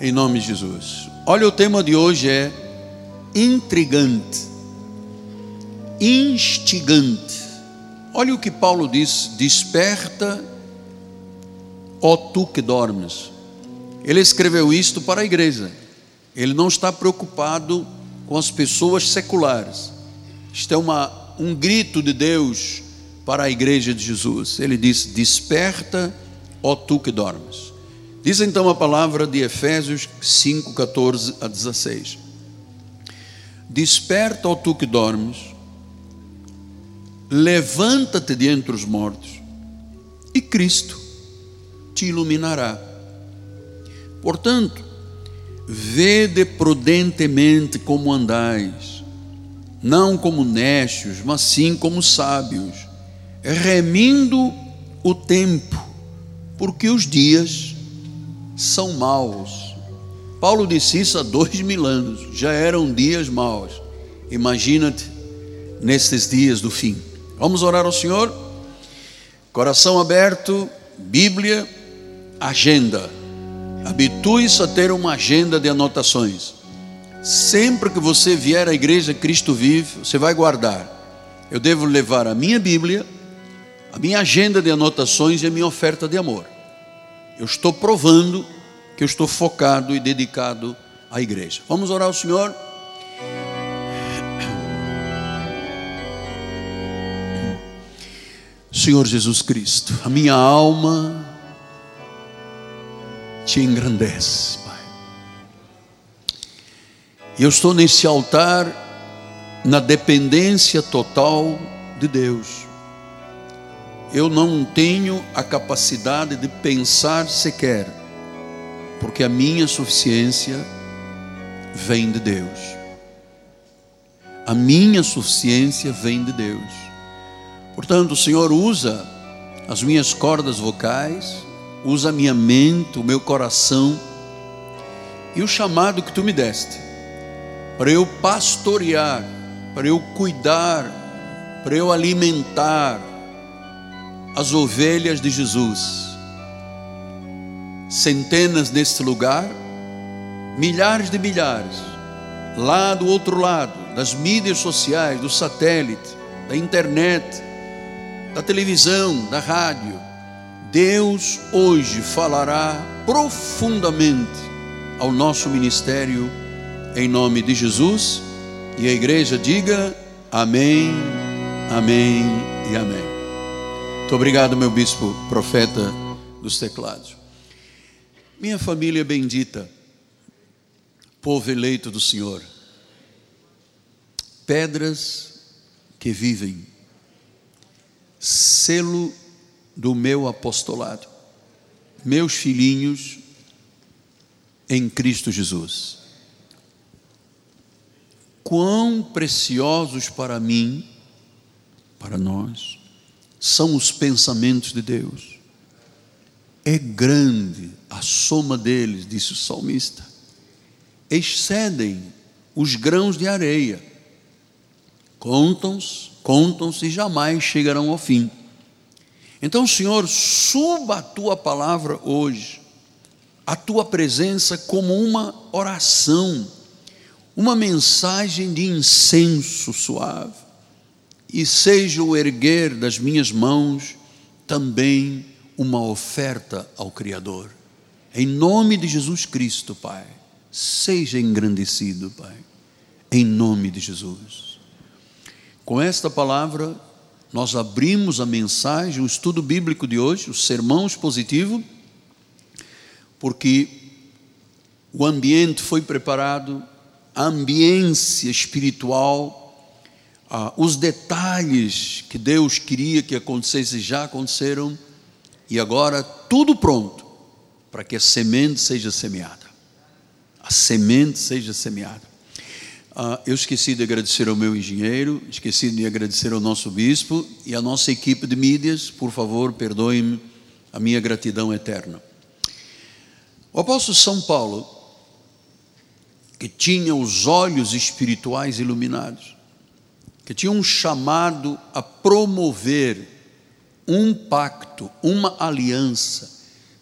Em nome de Jesus. Olha, o tema de hoje é intrigante, instigante. Olha o que Paulo diz: desperta, ó tu que dormes. Ele escreveu isto para a igreja. Ele não está preocupado com as pessoas seculares. Isto é uma, um grito de Deus para a igreja de Jesus. Ele diz: Desperta, ó tu que dormes. Diz então a palavra de Efésios 5, 14 a 16: Desperta, ó tu que dormes, levanta-te de entre os mortos, e Cristo te iluminará. Portanto, vede prudentemente como andais, não como necios, mas sim como sábios, remindo o tempo, porque os dias são maus. Paulo disse isso há dois mil anos, já eram dias maus. Imagina-te nesses dias do fim. Vamos orar ao Senhor? Coração aberto, Bíblia, agenda. Habitue-se a ter uma agenda de anotações. Sempre que você vier à igreja Cristo Vive, você vai guardar. Eu devo levar a minha Bíblia, a minha agenda de anotações e a minha oferta de amor eu estou provando que eu estou focado e dedicado à igreja. Vamos orar ao Senhor. Senhor Jesus Cristo, a minha alma te engrandece, Pai. Eu estou nesse altar na dependência total de Deus eu não tenho a capacidade de pensar sequer, porque a minha suficiência vem de Deus. A minha suficiência vem de Deus. Portanto, o Senhor usa as minhas cordas vocais, usa a minha mente, o meu coração e o chamado que tu me deste para eu pastorear, para eu cuidar, para eu alimentar, as ovelhas de Jesus. Centenas neste lugar, milhares de milhares, lá do outro lado, das mídias sociais, do satélite, da internet, da televisão, da rádio. Deus hoje falará profundamente ao nosso ministério, em nome de Jesus, e a igreja diga amém, amém e amém. Muito obrigado, meu bispo, profeta dos teclados. Minha família bendita, povo eleito do Senhor, pedras que vivem, selo do meu apostolado, meus filhinhos em Cristo Jesus. Quão preciosos para mim, para nós, são os pensamentos de Deus. É grande a soma deles, disse o salmista. Excedem os grãos de areia. Contam-se, contam-se e jamais chegarão ao fim. Então, Senhor, suba a tua palavra hoje, a tua presença como uma oração, uma mensagem de incenso suave e seja o erguer das minhas mãos também uma oferta ao Criador. Em nome de Jesus Cristo, Pai, seja engrandecido, Pai, em nome de Jesus. Com esta palavra, nós abrimos a mensagem, o estudo bíblico de hoje, o sermão expositivo, porque o ambiente foi preparado, a ambiência espiritual ah, os detalhes que Deus queria que acontecesse já aconteceram, e agora tudo pronto para que a semente seja semeada. A semente seja semeada. Ah, eu esqueci de agradecer ao meu engenheiro, esqueci de agradecer ao nosso bispo e à nossa equipe de mídias, por favor, perdoem-me a minha gratidão eterna. O apóstolo São Paulo, que tinha os olhos espirituais iluminados, que tinha um chamado a promover um pacto, uma aliança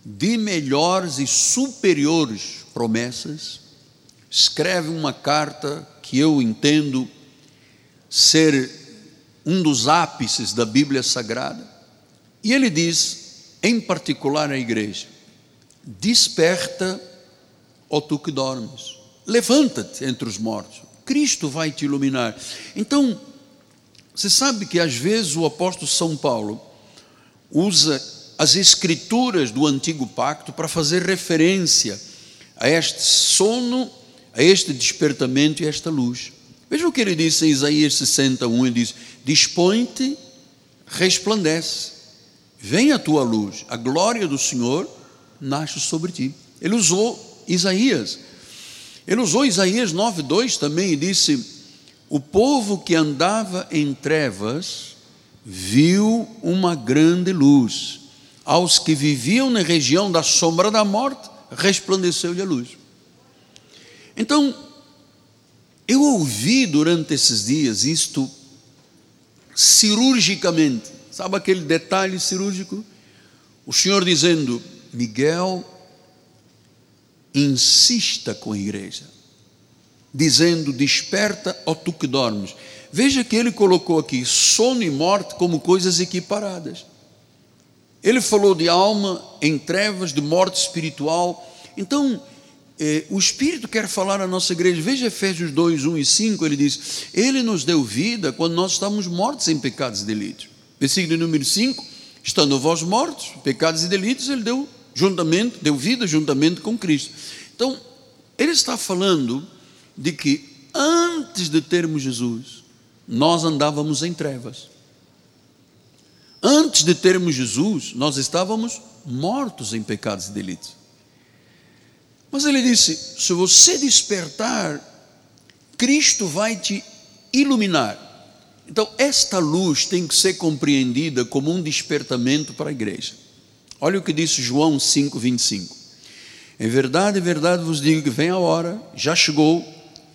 de melhores e superiores promessas, escreve uma carta que eu entendo ser um dos ápices da Bíblia Sagrada, e ele diz, em particular à igreja: Desperta, ó tu que dormes, levanta-te entre os mortos, Cristo vai te iluminar. Então, você sabe que às vezes o apóstolo São Paulo usa as escrituras do antigo pacto para fazer referência a este sono, a este despertamento e a esta luz. Veja o que ele disse em Isaías 61, ele diz: Dispõe-te, resplandece, vem a tua luz, a glória do Senhor nasce sobre ti. Ele usou Isaías. Ele usou Isaías 9:2 também e disse: O povo que andava em trevas viu uma grande luz. Aos que viviam na região da sombra da morte, resplandeceu-lhe a luz. Então, eu ouvi durante esses dias isto cirurgicamente. Sabe aquele detalhe cirúrgico? O Senhor dizendo: Miguel, insista com a igreja, dizendo: Desperta, ó tu que dormes. Veja que ele colocou aqui sono e morte como coisas equiparadas. Ele falou de alma em trevas, de morte espiritual. Então, eh, o Espírito quer falar à nossa igreja. Veja Efésios 2, 1 e 5, ele diz: Ele nos deu vida quando nós estávamos mortos em pecados e delitos. Versículo número 5: Estando vós mortos, pecados e delitos, ele deu juntamente, deu vida juntamente com Cristo. Então, ele está falando de que antes de termos Jesus, nós andávamos em trevas. Antes de termos Jesus, nós estávamos mortos em pecados e delitos. Mas ele disse: se você despertar, Cristo vai te iluminar. Então, esta luz tem que ser compreendida como um despertamento para a igreja. Olha o que disse João 5,25. Em verdade, em verdade vos digo que vem a hora, já chegou,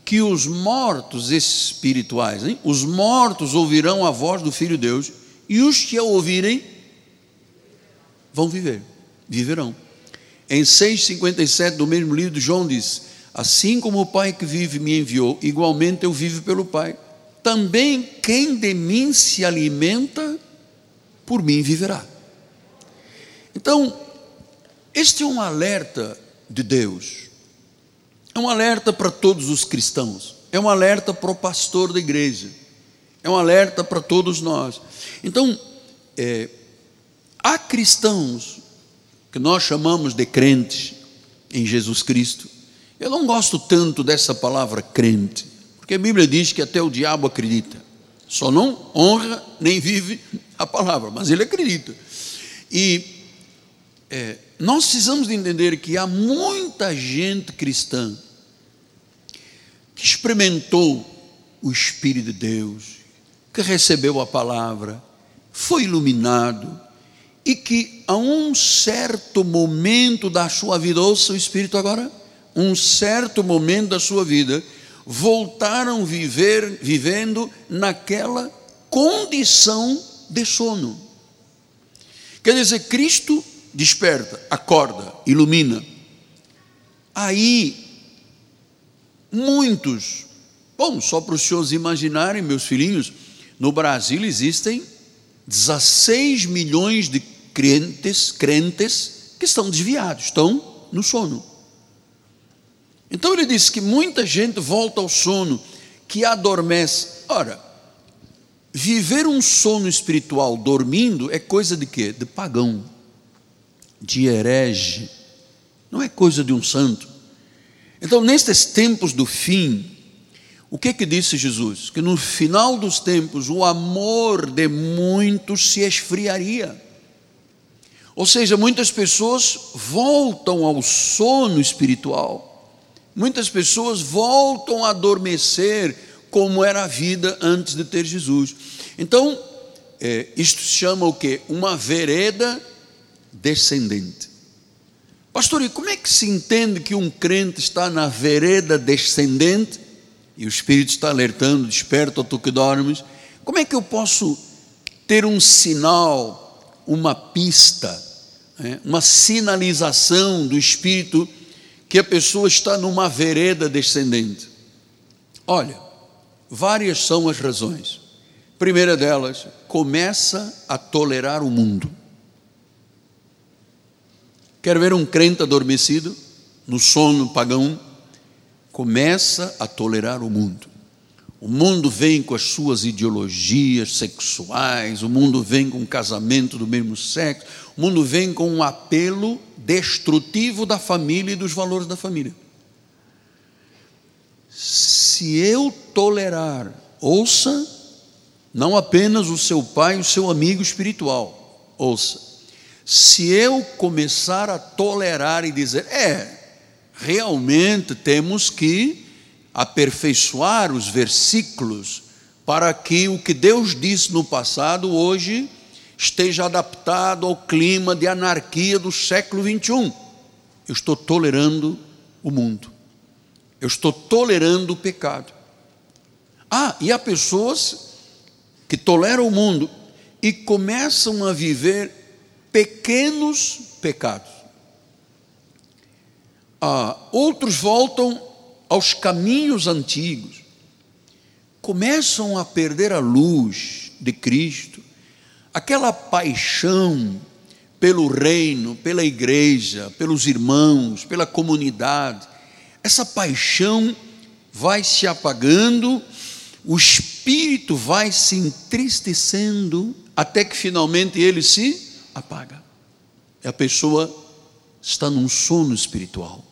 que os mortos espirituais, hein? os mortos ouvirão a voz do Filho de Deus, e os que a ouvirem vão viver, viverão. Em 6,57 do mesmo livro, João diz: Assim como o Pai que vive me enviou, igualmente eu vivo pelo Pai. Também quem de mim se alimenta, por mim viverá. Então, este é um alerta de Deus é um alerta para todos os cristãos, é um alerta para o pastor da igreja, é um alerta para todos nós. Então, é, há cristãos que nós chamamos de crentes em Jesus Cristo. Eu não gosto tanto dessa palavra crente, porque a Bíblia diz que até o diabo acredita, só não honra nem vive a palavra, mas ele acredita. E é, nós precisamos de entender que há muita gente cristã que experimentou o Espírito de Deus, que recebeu a palavra, foi iluminado e que a um certo momento da sua vida, ouça o Espírito agora, um certo momento da sua vida, voltaram viver vivendo naquela condição de sono. Quer dizer, Cristo desperta, acorda, ilumina. Aí Muitos. Bom, só para os senhores imaginarem, meus filhinhos, no Brasil existem 16 milhões de crentes, crentes que estão desviados, estão no sono. Então ele disse que muita gente volta ao sono, que adormece. Ora, viver um sono espiritual dormindo é coisa de quê? De pagão, de herege, não é coisa de um santo. Então, nestes tempos do fim, o que que disse Jesus? Que no final dos tempos o amor de muitos se esfriaria. Ou seja, muitas pessoas voltam ao sono espiritual. Muitas pessoas voltam a adormecer como era a vida antes de ter Jesus. Então, é, isto se chama o que? Uma vereda descendente. Pastor, e como é que se entende que um crente está na vereda descendente e o Espírito está alertando, desperta tu que dormes? Como é que eu posso ter um sinal, uma pista é, uma sinalização do Espírito que a pessoa está numa vereda descendente. Olha, várias são as razões. Primeira delas, começa a tolerar o mundo. Quer ver um crente adormecido, no sono pagão? Começa a tolerar o mundo. O mundo vem com as suas ideologias sexuais, o mundo vem com o casamento do mesmo sexo, o mundo vem com um apelo destrutivo da família e dos valores da família. Se eu tolerar, ouça, não apenas o seu pai, o seu amigo espiritual, ouça, se eu começar a tolerar e dizer, é, realmente temos que aperfeiçoar os versículos para que o que Deus disse no passado hoje esteja adaptado ao clima de anarquia do século 21. Eu estou tolerando o mundo. Eu estou tolerando o pecado. Ah, e há pessoas que toleram o mundo e começam a viver pequenos pecados. Ah, outros voltam aos caminhos antigos, começam a perder a luz de Cristo, aquela paixão pelo reino, pela igreja, pelos irmãos, pela comunidade, essa paixão vai se apagando, o espírito vai se entristecendo, até que finalmente ele se apaga. E a pessoa está num sono espiritual.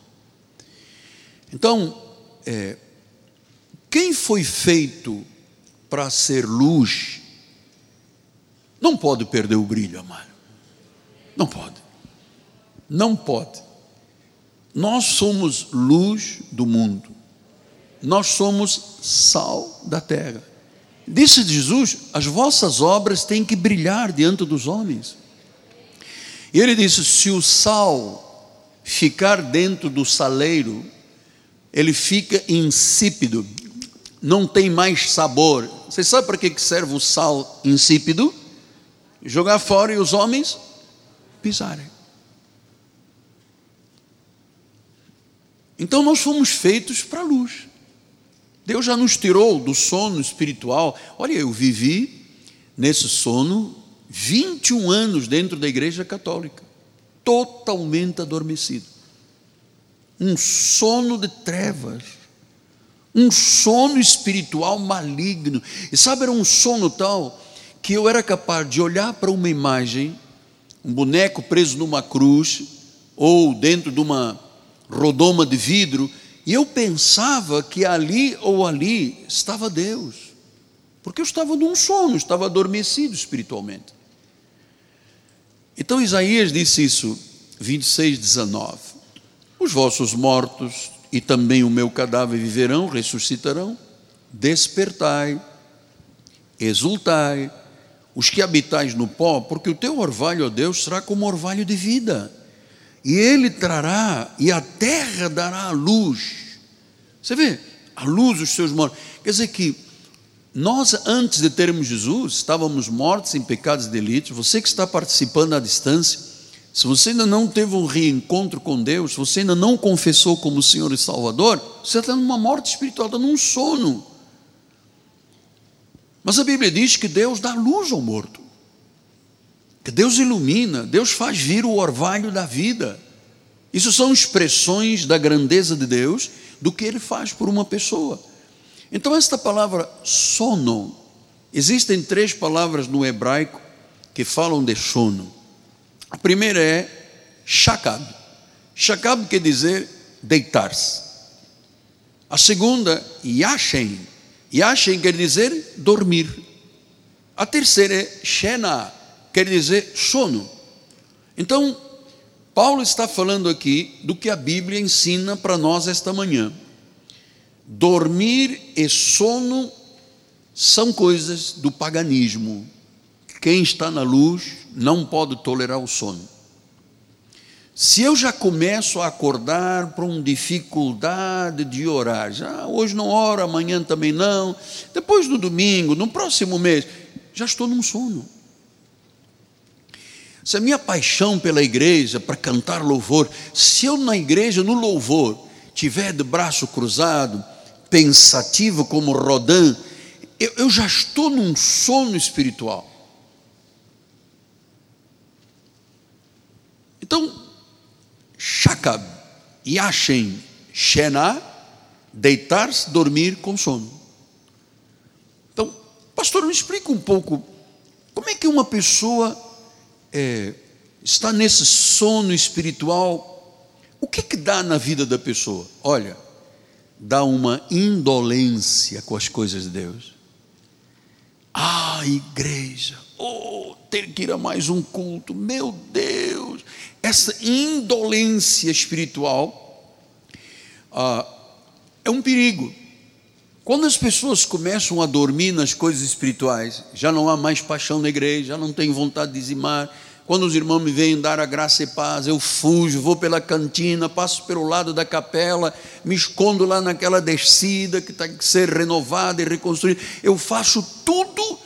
Então, é, quem foi feito para ser luz, não pode perder o brilho, amado. Não pode. Não pode. Nós somos luz do mundo. Nós somos sal da terra. Disse Jesus: as vossas obras têm que brilhar diante dos homens. E ele disse: se o sal ficar dentro do saleiro, ele fica insípido, não tem mais sabor. Você sabe para que serve o sal insípido? Jogar fora e os homens pisarem. Então nós fomos feitos para a luz. Deus já nos tirou do sono espiritual. Olha, eu vivi nesse sono 21 anos dentro da igreja católica, totalmente adormecido um sono de trevas, um sono espiritual maligno. E sabe, era um sono tal que eu era capaz de olhar para uma imagem, um boneco preso numa cruz, ou dentro de uma rodoma de vidro, e eu pensava que ali ou ali estava Deus, porque eu estava num sono, estava adormecido espiritualmente. Então Isaías disse isso, 26, 19. Os vossos mortos e também o meu cadáver viverão, ressuscitarão. Despertai, exultai, os que habitais no pó, porque o teu orvalho, ó Deus, será como orvalho de vida, e ele trará, e a terra dará a luz. Você vê, a luz dos seus mortos. Quer dizer que nós, antes de termos Jesus, estávamos mortos em pecados e delitos. Você que está participando à distância, se você ainda não teve um reencontro com Deus, se você ainda não confessou como Senhor e Salvador, você está numa morte espiritual, está num sono. Mas a Bíblia diz que Deus dá luz ao morto, que Deus ilumina, Deus faz vir o orvalho da vida. Isso são expressões da grandeza de Deus, do que Ele faz por uma pessoa. Então, esta palavra sono, existem três palavras no hebraico que falam de sono. A primeira é shakab. Shakab quer dizer deitar-se. A segunda, yashen. Yashen quer dizer dormir. A terceira é shena, quer dizer sono. Então, Paulo está falando aqui do que a Bíblia ensina para nós esta manhã. Dormir e sono são coisas do paganismo. Quem está na luz não pode tolerar o sono. Se eu já começo a acordar por uma dificuldade de orar, já hoje não oro, amanhã também não, depois no domingo, no próximo mês, já estou num sono. Se a minha paixão pela igreja, para cantar louvor, se eu na igreja, no louvor, tiver de braço cruzado, pensativo como Rodin, eu, eu já estou num sono espiritual. Então, Shakab, Yashem, Shená, deitar-se, dormir com sono. Então, pastor, me explica um pouco como é que uma pessoa é, está nesse sono espiritual. O que que dá na vida da pessoa? Olha, dá uma indolência com as coisas de Deus. Ah, igreja, oh, ter que ir a mais um culto, meu Deus, essa indolência espiritual ah, é um perigo. Quando as pessoas começam a dormir nas coisas espirituais, já não há mais paixão na igreja, já não tem vontade de dizimar. Quando os irmãos me vêm dar a graça e paz, eu fujo, vou pela cantina, passo pelo lado da capela, me escondo lá naquela descida que tem que ser renovada e reconstruída. Eu faço tudo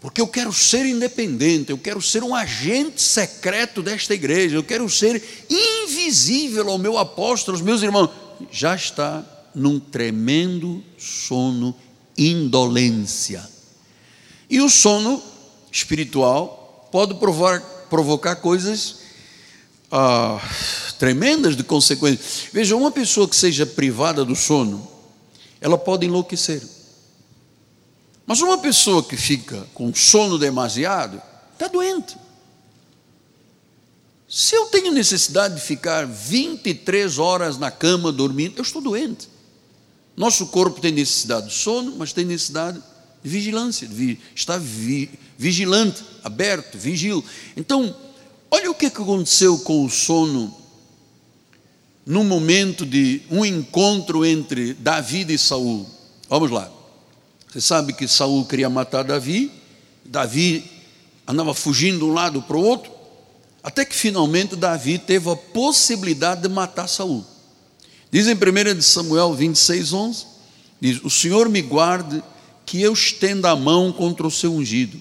porque eu quero ser independente, eu quero ser um agente secreto desta igreja, eu quero ser invisível ao meu apóstolo, aos meus irmãos. Já está num tremendo sono indolência. E o sono espiritual pode provar, provocar coisas ah, tremendas de consequências. Veja, uma pessoa que seja privada do sono, ela pode enlouquecer. Mas uma pessoa que fica com sono demasiado, está doente. Se eu tenho necessidade de ficar 23 horas na cama dormindo, eu estou doente. Nosso corpo tem necessidade de sono, mas tem necessidade de vigilância, de estar vi, vigilante, aberto, vigil. Então, olha o que aconteceu com o sono no momento de um encontro entre Davi e Saul. Vamos lá. Você sabe que Saul queria matar Davi, Davi andava fugindo de um lado para o outro, até que finalmente Davi teve a possibilidade de matar Saul. Diz em 1 Samuel 26, 11: diz: O Senhor me guarde que eu estenda a mão contra o seu ungido.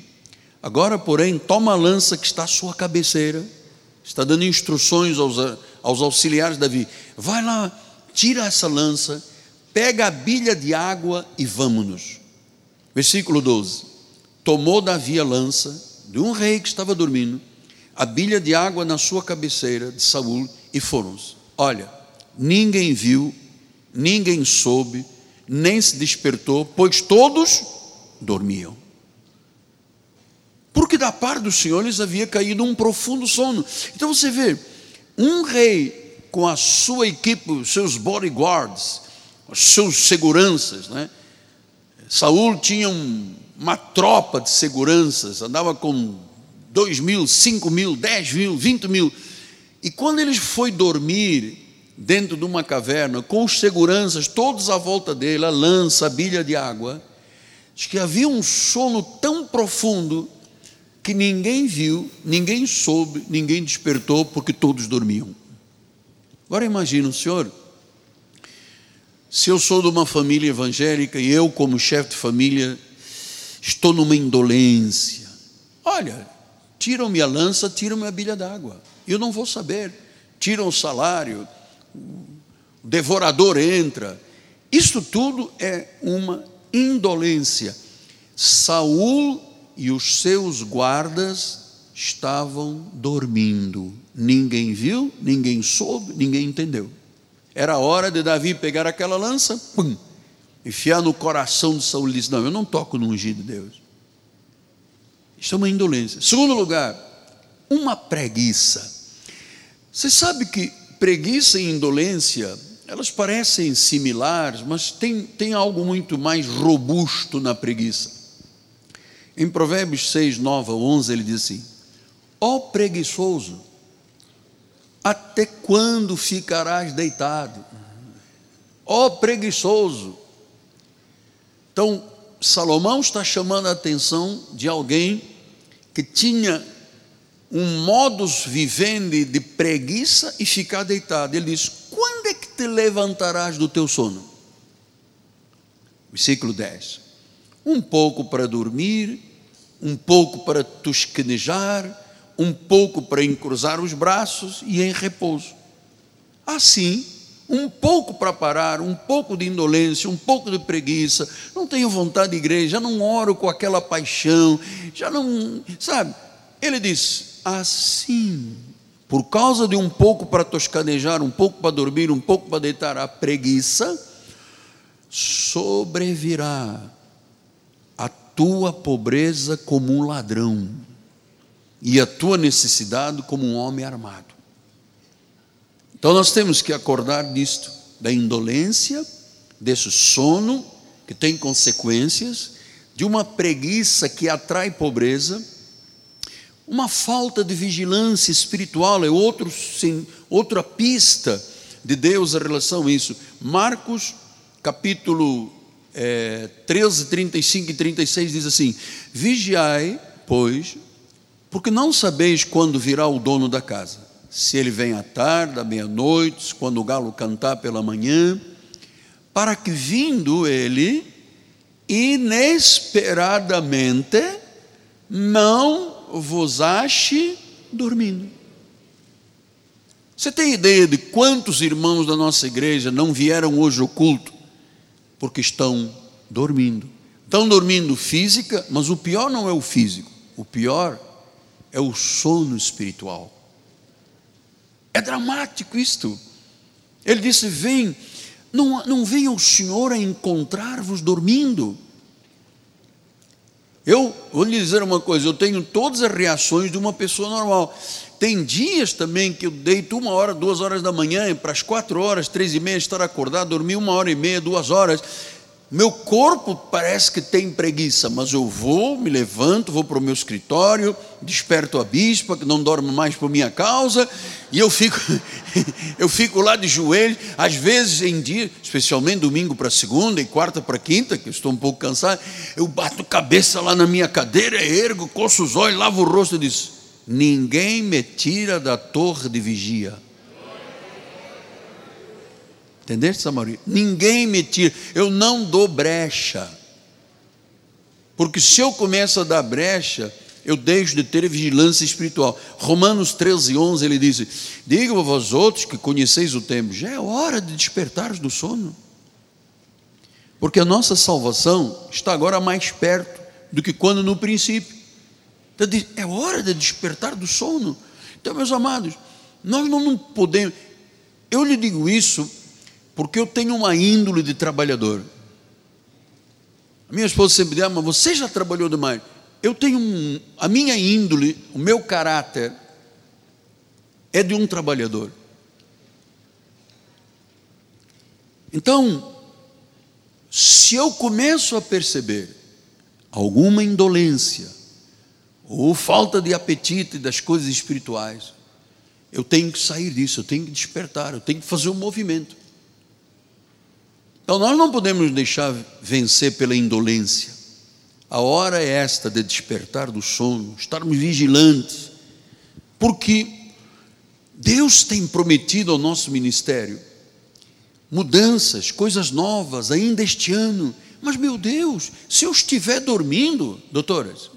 Agora, porém, toma a lança que está à sua cabeceira, está dando instruções aos, aos auxiliares de Davi: vai lá, tira essa lança, pega a bilha de água e vamos-nos. Versículo 12: Tomou Davi a lança de um rei que estava dormindo, a bilha de água na sua cabeceira de Saul e foram-se. Olha, ninguém viu, ninguém soube, nem se despertou, pois todos dormiam. Porque da parte dos senhores havia caído um profundo sono. Então você vê, um rei com a sua equipe, seus bodyguards, os seus seguranças, né? Saul tinha um, uma tropa de seguranças, andava com dois mil, cinco mil, dez mil, vinte mil. E quando ele foi dormir dentro de uma caverna, com os seguranças todos à volta dele, a lança, a bilha de água, diz que havia um sono tão profundo que ninguém viu, ninguém soube, ninguém despertou, porque todos dormiam. Agora imagina o senhor se eu sou de uma família evangélica e eu, como chefe de família, estou numa indolência, olha, tiram-me a lança, tiram-me a bilha d'água, eu não vou saber, tiram o salário, o devorador entra, isso tudo é uma indolência. Saul e os seus guardas estavam dormindo. Ninguém viu, ninguém soube, ninguém entendeu. Era hora de Davi pegar aquela lança, pum, enfiar no coração de Saul e disse: Não, eu não toco no ungido de Deus. Isso é uma indolência. Segundo lugar, uma preguiça. Você sabe que preguiça e indolência, elas parecem similares, mas tem, tem algo muito mais robusto na preguiça. Em Provérbios 6, 9 a 11, ele diz assim: Ó oh, preguiçoso, até quando ficarás deitado? Ó oh, preguiçoso. Então, Salomão está chamando a atenção de alguém que tinha um modus vivendi de preguiça e ficar deitado. Ele diz: Quando é que te levantarás do teu sono? Versículo 10. Um pouco para dormir, um pouco para tosquenejar, um pouco para encruzar os braços e em repouso. Assim, um pouco para parar, um pouco de indolência, um pouco de preguiça, não tenho vontade de igreja, já não oro com aquela paixão, já não, sabe? Ele diz: assim, por causa de um pouco para toscanejar, um pouco para dormir, um pouco para deitar a preguiça, sobrevirá tua pobreza como um ladrão e a tua necessidade como um homem armado. Então nós temos que acordar disto, da indolência, desse sono que tem consequências, de uma preguiça que atrai pobreza, uma falta de vigilância espiritual é outro, sim, outra pista de Deus em relação a isso. Marcos, capítulo é, 13, 35 e 36 diz assim: Vigiai, pois, porque não sabeis quando virá o dono da casa, se ele vem à tarde, à meia-noite, quando o galo cantar pela manhã, para que vindo ele, inesperadamente, não vos ache dormindo. Você tem ideia de quantos irmãos da nossa igreja não vieram hoje ao culto porque estão dormindo? Estão dormindo física, mas o pior não é o físico, o pior é o sono espiritual. É dramático isto. Ele disse: Vem, não, não venha o Senhor a encontrar-vos dormindo. Eu vou lhe dizer uma coisa: eu tenho todas as reações de uma pessoa normal. Tem dias também que eu deito uma hora, duas horas da manhã, para as quatro horas, três e meia estar acordado, dormir uma hora e meia, duas horas. Meu corpo parece que tem preguiça, mas eu vou, me levanto, vou para o meu escritório, desperto a bispa, que não dorme mais por minha causa, e eu fico, eu fico lá de joelhos, às vezes em dia, especialmente domingo para segunda e quarta para quinta, que eu estou um pouco cansado, eu bato cabeça lá na minha cadeira, ergo, coço os olhos, lavo o rosto e diz: Ninguém me tira da torre de vigia. Entendeste, Samaria? Ninguém me tira, eu não dou brecha. Porque se eu começo a dar brecha, eu deixo de ter vigilância espiritual. Romanos 13, 11, ele diz: Digo a vós outros que conheceis o tempo, já é hora de despertar do sono. Porque a nossa salvação está agora mais perto do que quando no princípio. Então, é hora de despertar do sono. Então, meus amados, nós não podemos. Eu lhe digo isso porque eu tenho uma índole de trabalhador. A minha esposa sempre diz, ah, mas você já trabalhou demais. Eu tenho um, a minha índole, o meu caráter é de um trabalhador. Então, se eu começo a perceber alguma indolência ou falta de apetite das coisas espirituais, eu tenho que sair disso, eu tenho que despertar, eu tenho que fazer um movimento. Então nós não podemos deixar vencer pela indolência. A hora é esta de despertar do sono, estarmos vigilantes, porque Deus tem prometido ao nosso ministério mudanças, coisas novas ainda este ano. Mas meu Deus, se eu estiver dormindo, doutoras,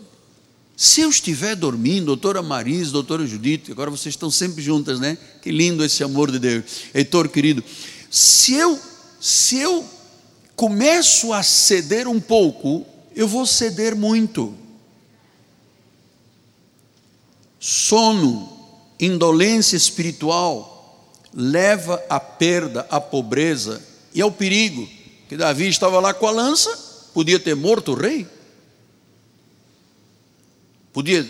se eu estiver dormindo, doutora Marisa, doutora Judite, agora vocês estão sempre juntas, né? Que lindo esse amor de Deus. Heitor querido, se eu se eu começo a ceder um pouco, eu vou ceder muito. Sono, indolência espiritual, leva à perda, à pobreza e ao perigo. Que Davi estava lá com a lança, podia ter morto o rei, podia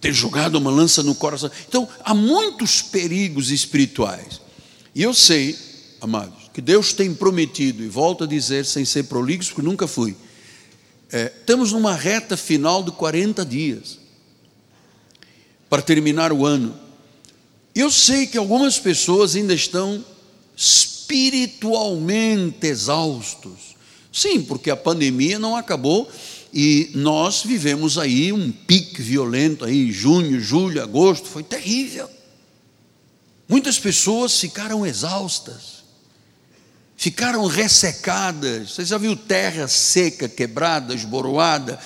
ter jogado uma lança no coração. Então, há muitos perigos espirituais. E eu sei, amados, que Deus tem prometido, e volto a dizer sem ser prolixo, porque nunca fui. É, estamos numa reta final de 40 dias para terminar o ano. Eu sei que algumas pessoas ainda estão espiritualmente exaustos. Sim, porque a pandemia não acabou e nós vivemos aí um pique violento aí, junho, julho, agosto, foi terrível. Muitas pessoas ficaram exaustas ficaram ressecadas. Você já viu terra seca, quebrada, esboroada?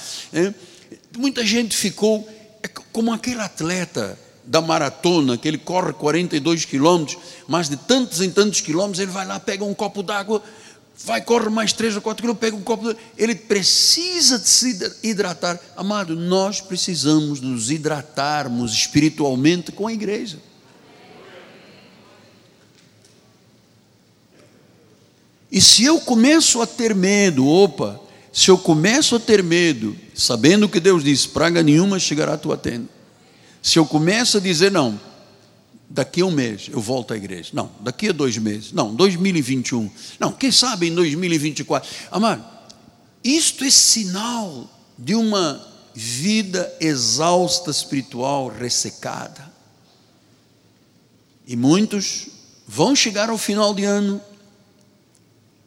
Muita gente ficou. É como aquele atleta da maratona, que ele corre 42 quilômetros, mais de tantos em tantos quilômetros, ele vai lá, pega um copo d'água, vai, corre mais 3 ou 4 quilômetros, pega um copo d'água, ele precisa de se hidratar. Amado, nós precisamos nos hidratarmos espiritualmente com a igreja. E se eu começo a ter medo, opa, se eu começo a ter medo, sabendo que Deus diz: praga nenhuma chegará à tua tenda. Se eu começo a dizer, não, daqui a um mês eu volto à igreja, não, daqui a dois meses, não, 2021, não, quem sabe em 2024. Amado, isto é sinal de uma vida exausta espiritual, ressecada. E muitos vão chegar ao final de ano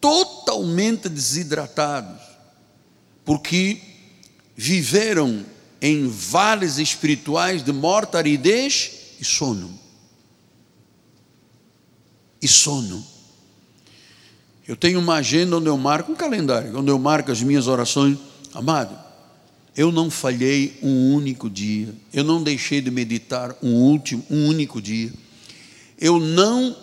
totalmente desidratados, porque viveram em vales espirituais de morte, aridez e sono. E sono. Eu tenho uma agenda onde eu marco um calendário, onde eu marco as minhas orações. Amado, eu não falhei um único dia, eu não deixei de meditar um último, um único dia, eu não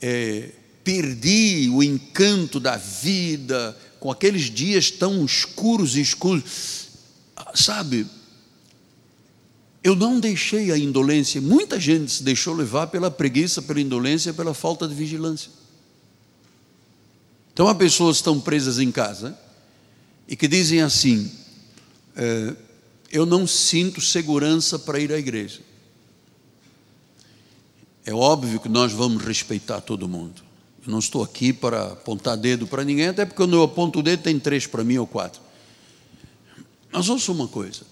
é, perdi o encanto da vida com aqueles dias tão escuros e escuros. Sabe, eu não deixei a indolência. Muita gente se deixou levar pela preguiça, pela indolência, pela falta de vigilância. Então há pessoas que estão presas em casa e que dizem assim: é, eu não sinto segurança para ir à igreja. É óbvio que nós vamos respeitar todo mundo. Eu não estou aqui para apontar dedo para ninguém, até porque quando eu aponto o dedo tem três para mim ou quatro. Mas ouça uma coisa: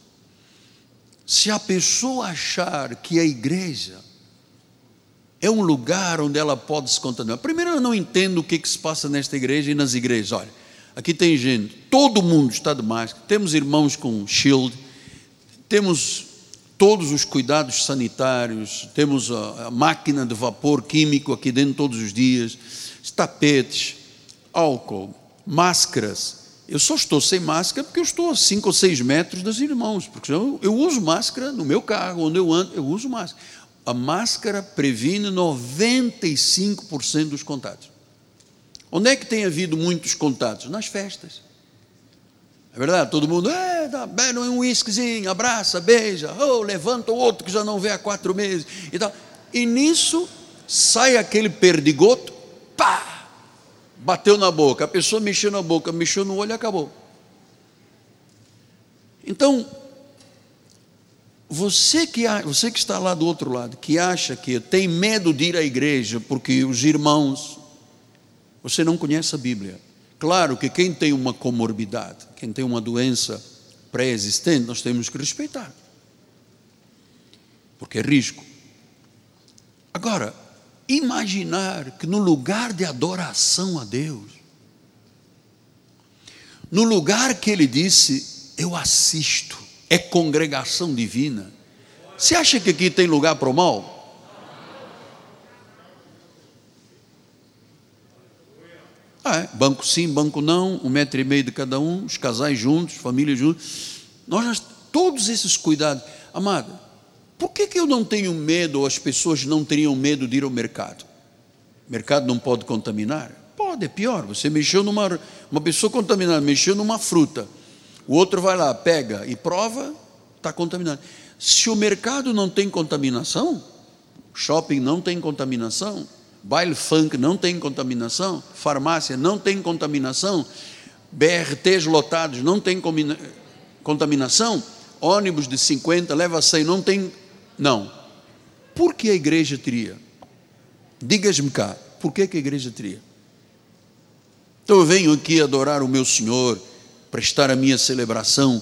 se a pessoa achar que a igreja é um lugar onde ela pode se contaminar, primeiro eu não entendo o que, que se passa nesta igreja e nas igrejas. Olha, aqui tem gente, todo mundo está de máscara, temos irmãos com shield, temos todos os cuidados sanitários, temos a, a máquina de vapor químico aqui dentro todos os dias tapetes, álcool, máscaras. Eu só estou sem máscara porque eu estou a 5 ou 6 metros dos irmãos, porque eu, eu uso máscara no meu carro, onde eu ando, eu uso máscara. A máscara previne 95% dos contatos. Onde é que tem havido muitos contatos? Nas festas. É verdade? Todo mundo, é, bebe um uísquezinho, abraça, beija, oh, levanta o outro que já não vê há quatro meses e tal. E nisso sai aquele perdigoto pá, bateu na boca, a pessoa mexeu na boca, mexeu no olho e acabou. Então, você que, você que está lá do outro lado, que acha que tem medo de ir à igreja porque os irmãos, você não conhece a Bíblia. Claro que quem tem uma comorbidade, quem tem uma doença pré-existente, nós temos que respeitar, porque é risco. Agora, imaginar que no lugar de adoração a Deus, no lugar que ele disse, eu assisto, é congregação divina. Você acha que aqui tem lugar para o mal? Ah, é. Banco sim, banco não, um metro e meio de cada um, os casais juntos, família juntos. Nós, todos esses cuidados. Amado, por que, que eu não tenho medo, ou as pessoas não teriam medo de ir ao mercado? O mercado não pode contaminar? Pode, é pior. Você mexeu numa. Uma pessoa contaminada, mexeu numa fruta. O outro vai lá, pega e prova, está contaminado. Se o mercado não tem contaminação, shopping não tem contaminação, baile funk não tem contaminação, farmácia não tem contaminação, BRTs lotados não tem contaminação, ônibus de 50 leva 100, não tem não. Por que a igreja teria? Digas-me cá, por que, que a igreja teria? Então eu venho aqui adorar o meu Senhor, prestar a minha celebração,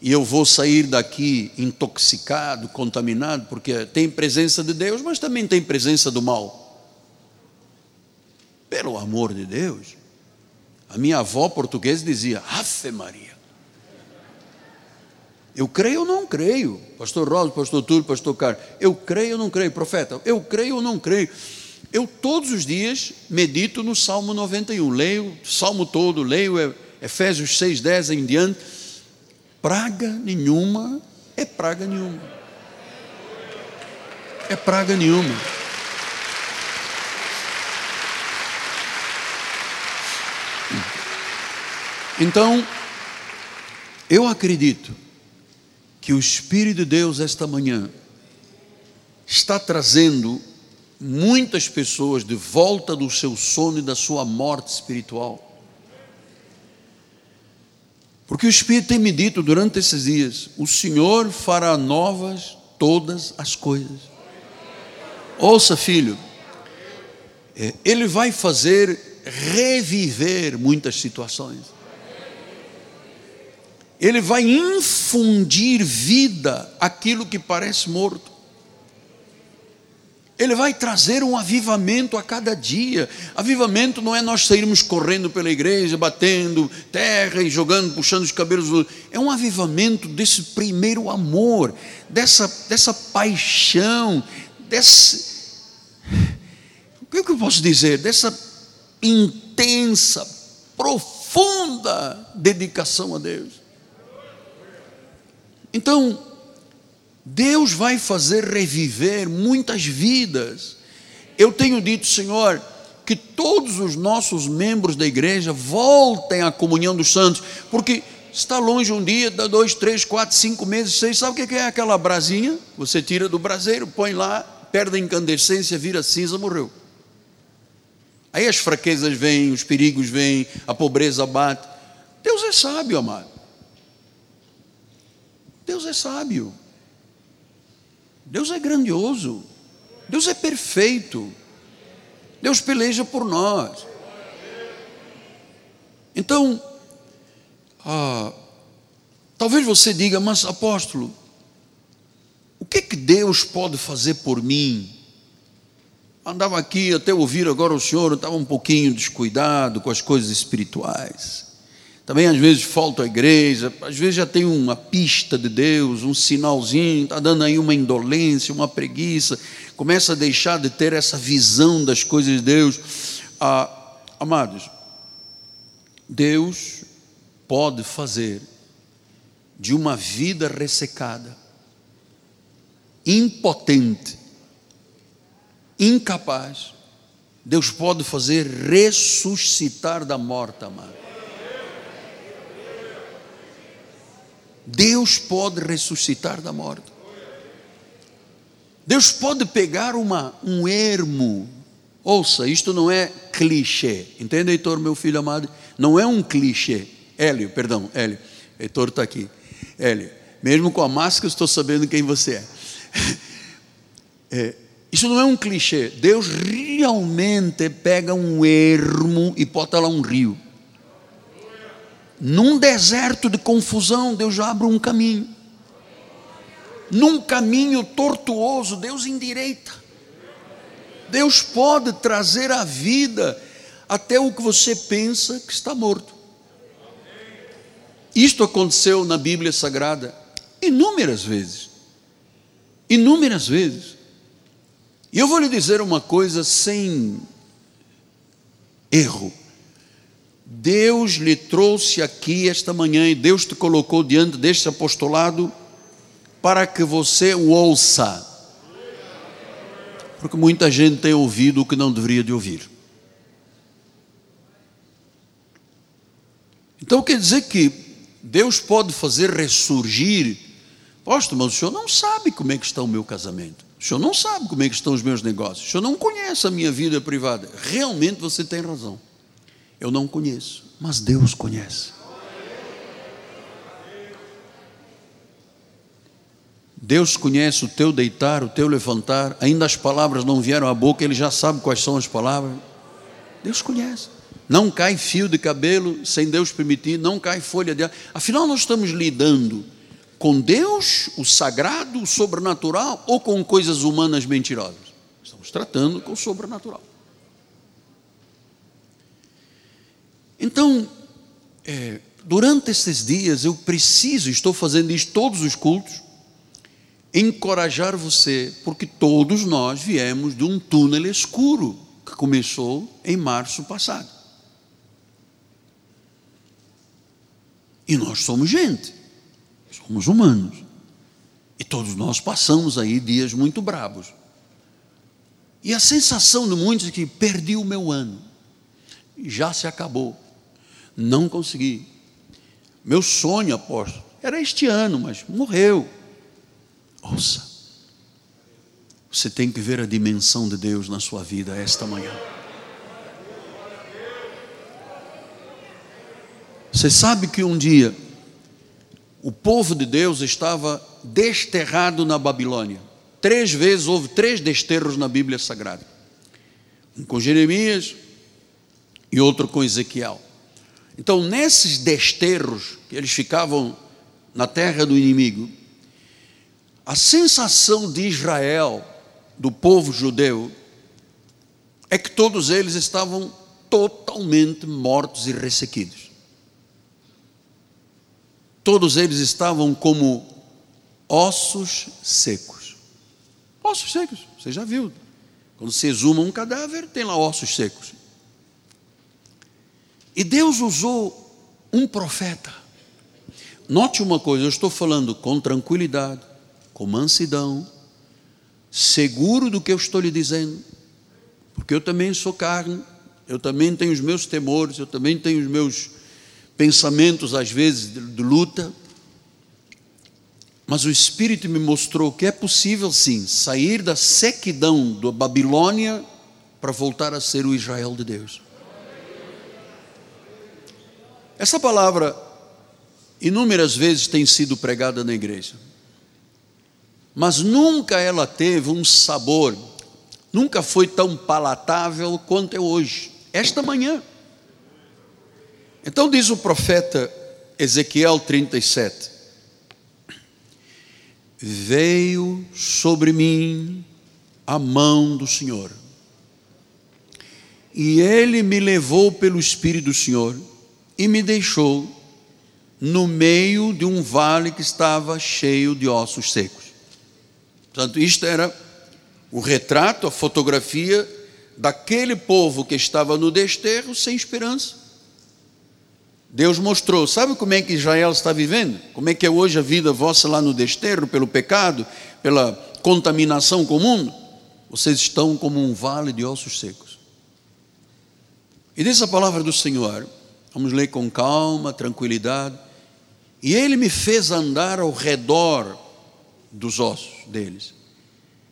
e eu vou sair daqui intoxicado, contaminado, porque tem presença de Deus, mas também tem presença do mal. Pelo amor de Deus. A minha avó portuguesa dizia: Ave Maria. Eu creio ou não creio? Pastor Rosa, pastor Túlio, pastor Carlos. Eu creio ou não creio? Profeta, eu creio ou não creio? Eu todos os dias medito no Salmo 91. Leio o Salmo todo, leio Efésios 6, 10 em diante. Praga nenhuma é praga nenhuma. É praga nenhuma. Então, eu acredito que o Espírito de Deus esta manhã está trazendo muitas pessoas de volta do seu sono e da sua morte espiritual. Porque o Espírito tem me dito durante esses dias: o Senhor fará novas todas as coisas. Ouça, filho, é, Ele vai fazer reviver muitas situações. Ele vai infundir vida aquilo que parece morto. Ele vai trazer um avivamento a cada dia. Avivamento não é nós sairmos correndo pela igreja, batendo terra e jogando, puxando os cabelos. É um avivamento desse primeiro amor, dessa, dessa paixão, desse. O que, é que eu posso dizer? Dessa intensa, profunda dedicação a Deus. Então, Deus vai fazer reviver muitas vidas. Eu tenho dito, Senhor, que todos os nossos membros da igreja voltem à comunhão dos santos, porque está longe um dia, dá dois, três, quatro, cinco meses, seis, sabe o que é aquela brasinha? Você tira do braseiro, põe lá, perde a incandescência, vira cinza, morreu. Aí as fraquezas vêm, os perigos vêm, a pobreza bate. Deus é sábio, amado. Deus é sábio. Deus é grandioso. Deus é perfeito. Deus peleja por nós. Então, ah, talvez você diga, mas apóstolo, o que que Deus pode fazer por mim? Andava aqui até ouvir agora o senhor, estava um pouquinho descuidado com as coisas espirituais. Também às vezes falta a igreja, às vezes já tem uma pista de Deus, um sinalzinho, está dando aí uma indolência, uma preguiça, começa a deixar de ter essa visão das coisas de Deus. Ah, amados, Deus pode fazer de uma vida ressecada, impotente, incapaz, Deus pode fazer ressuscitar da morte, amado. Deus pode ressuscitar da morte. Deus pode pegar uma, um ermo. Ouça, isto não é clichê. Entende, Heitor, meu filho amado? Não é um clichê. Hélio, perdão, Hélio. Heitor está aqui. Hélio, mesmo com a máscara, estou sabendo quem você é. é. Isso não é um clichê. Deus realmente pega um ermo e bota lá um rio. Num deserto de confusão, Deus já abre um caminho. Num caminho tortuoso, Deus endireita. Deus pode trazer a vida até o que você pensa que está morto. Isto aconteceu na Bíblia Sagrada inúmeras vezes. Inúmeras vezes. E eu vou lhe dizer uma coisa sem erro. Deus lhe trouxe aqui esta manhã e Deus te colocou diante deste apostolado para que você o ouça. Porque muita gente tem ouvido o que não deveria de ouvir. Então quer dizer que Deus pode fazer ressurgir. Apóstolo, mas o senhor não sabe como é que está o meu casamento. O senhor não sabe como é que estão os meus negócios. O senhor não conhece a minha vida privada. Realmente você tem razão. Eu não conheço, mas Deus conhece. Deus conhece o teu deitar, o teu levantar, ainda as palavras não vieram à boca, Ele já sabe quais são as palavras. Deus conhece. Não cai fio de cabelo sem Deus permitir, não cai folha de. Afinal, nós estamos lidando com Deus, o sagrado, o sobrenatural, ou com coisas humanas mentirosas? Estamos tratando com o sobrenatural. Então, é, durante esses dias, eu preciso, estou fazendo isso todos os cultos, encorajar você, porque todos nós viemos de um túnel escuro que começou em março passado. E nós somos gente, somos humanos. E todos nós passamos aí dias muito bravos. E a sensação de muitos é que perdi o meu ano, já se acabou, não consegui. Meu sonho, apóstolo, era este ano, mas morreu. Ouça, você tem que ver a dimensão de Deus na sua vida esta manhã. Você sabe que um dia o povo de Deus estava desterrado na Babilônia. Três vezes houve três desterros na Bíblia Sagrada: um com Jeremias e outro com Ezequiel. Então, nesses desterros, que eles ficavam na terra do inimigo, a sensação de Israel, do povo judeu, é que todos eles estavam totalmente mortos e ressequidos. Todos eles estavam como ossos secos. Ossos secos, você já viu. Quando se exuma um cadáver, tem lá ossos secos. E Deus usou um profeta. Note uma coisa, eu estou falando com tranquilidade, com mansidão, seguro do que eu estou lhe dizendo, porque eu também sou carne, eu também tenho os meus temores, eu também tenho os meus pensamentos, às vezes, de, de luta. Mas o Espírito me mostrou que é possível, sim, sair da sequidão da Babilônia para voltar a ser o Israel de Deus. Essa palavra, inúmeras vezes, tem sido pregada na igreja, mas nunca ela teve um sabor, nunca foi tão palatável quanto é hoje, esta manhã. Então diz o profeta Ezequiel 37: Veio sobre mim a mão do Senhor, e ele me levou pelo Espírito do Senhor e me deixou no meio de um vale que estava cheio de ossos secos. Portanto, isto era o retrato, a fotografia daquele povo que estava no desterro sem esperança. Deus mostrou, sabe como é que Israel está vivendo? Como é que é hoje a vida vossa lá no desterro, pelo pecado, pela contaminação comum? Vocês estão como um vale de ossos secos. E diz a palavra do Senhor, Vamos ler com calma, tranquilidade. E ele me fez andar ao redor dos ossos deles.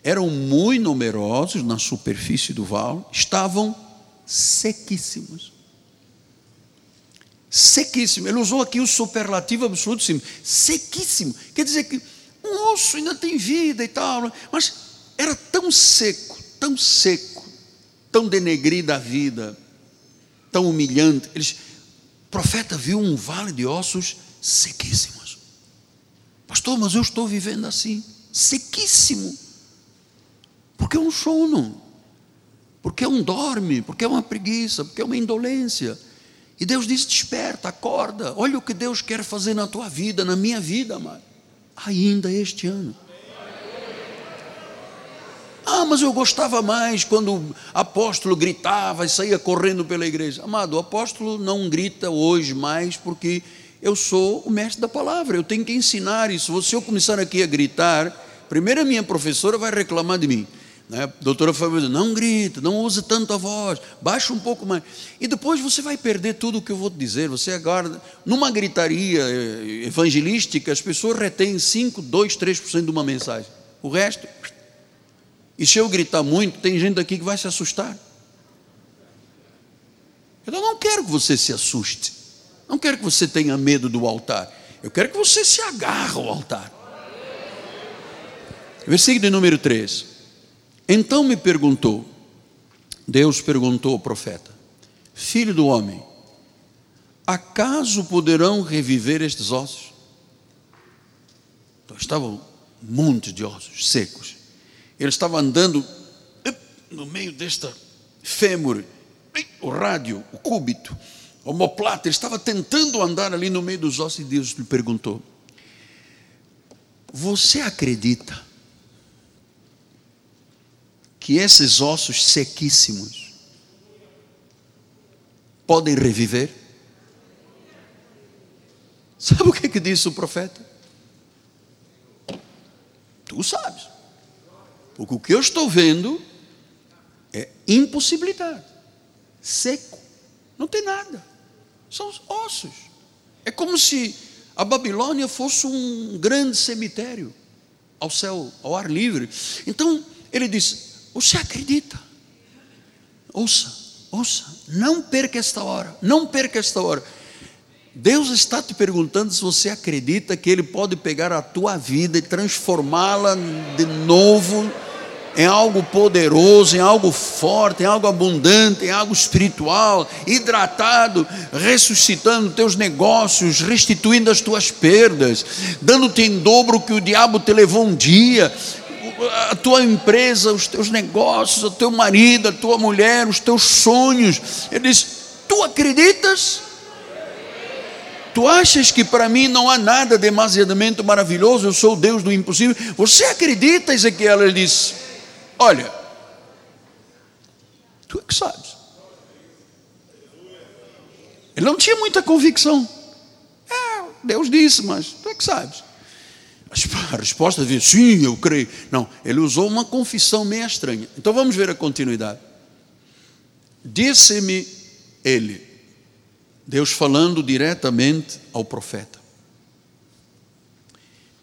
Eram muito numerosos na superfície do vale, estavam sequíssimos. Sequíssimo. Ele usou aqui o superlativo absoluto, sim. sequíssimo. Quer dizer que um osso ainda tem vida e tal, mas era tão seco, tão seco, tão denegrida a vida, tão humilhante. Eles profeta viu um vale de ossos sequíssimos. Pastor, mas eu estou vivendo assim, sequíssimo. Porque é um sono, porque é um dorme, porque é uma preguiça, porque é uma indolência. E Deus diz: desperta, acorda, olha o que Deus quer fazer na tua vida, na minha vida, amado, ainda este ano. Ah, mas eu gostava mais quando o apóstolo gritava e saía correndo pela igreja. Amado, o apóstolo não grita hoje mais porque eu sou o mestre da palavra, eu tenho que ensinar isso. Se eu começar aqui a gritar, primeiro a minha professora vai reclamar de mim. Né? Doutora Fábio não grita, não use tanto a voz, baixa um pouco mais. E depois você vai perder tudo o que eu vou te dizer. Você agora, numa gritaria eh, evangelística, as pessoas retêm 5, 2, 3% de uma mensagem. O resto e se eu gritar muito, tem gente aqui que vai se assustar. Eu não quero que você se assuste. Não quero que você tenha medo do altar. Eu quero que você se agarre ao altar. Versículo número 3. Então me perguntou, Deus perguntou ao profeta: Filho do homem, acaso poderão reviver estes ossos? Então estavam um monte de ossos secos. Ele estava andando no meio desta fêmur, o rádio, o cúbito, o homoplata, ele estava tentando andar ali no meio dos ossos e Deus lhe perguntou: Você acredita que esses ossos sequíssimos podem reviver? Sabe o que, que disse o profeta? Tu sabes. Porque o que eu estou vendo impossibilidade, seco, não tem nada, são os ossos. É como se a Babilônia fosse um grande cemitério ao céu, ao ar livre. Então ele disse: Você acredita? Ouça, ouça, não perca esta hora, não perca esta hora. Deus está te perguntando se você acredita que Ele pode pegar a tua vida e transformá-la de novo em algo poderoso, em algo forte, em algo abundante, em algo espiritual, hidratado, ressuscitando teus negócios, restituindo as tuas perdas, dando-te em dobro o que o diabo te levou um dia, a tua empresa, os teus negócios, o teu marido, a tua mulher, os teus sonhos. Ele diz: Tu acreditas? Tu achas que para mim não há nada demasiadamente maravilhoso? Eu sou o Deus do impossível. Você acredita, Ezequiel? Ele diz: Olha, tu é que sabes. Ele não tinha muita convicção. É, Deus disse, mas tu é que sabes. A resposta veio, sim, eu creio. Não, ele usou uma confissão meio estranha. Então vamos ver a continuidade. Disse-me ele, Deus falando diretamente ao profeta.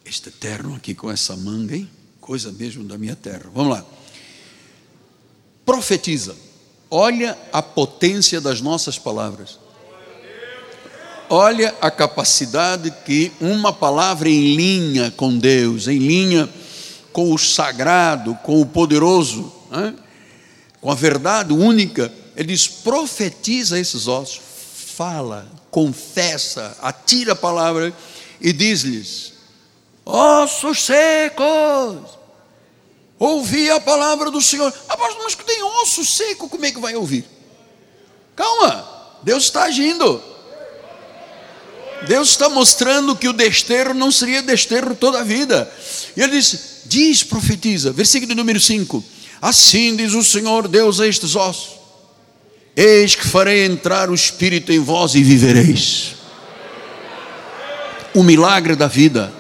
Este terno aqui com essa manga, hein? Coisa mesmo da minha terra. Vamos lá. Profetiza. Olha a potência das nossas palavras. Olha a capacidade que uma palavra em linha com Deus, em linha com o sagrado, com o poderoso, né? com a verdade única, ele diz: profetiza esses ossos, fala, confessa, atira a palavra e diz-lhes: ossos secos, ouvi a palavra do Senhor. Apóstolo, mas que tem osso seco, como é que vai ouvir? Calma, Deus está agindo. Deus está mostrando que o desterro não seria desterro toda a vida. E ele diz: diz, profetiza, versículo número 5: Assim diz o Senhor Deus a estes ossos: Eis que farei entrar o Espírito em vós e vivereis. O milagre da vida,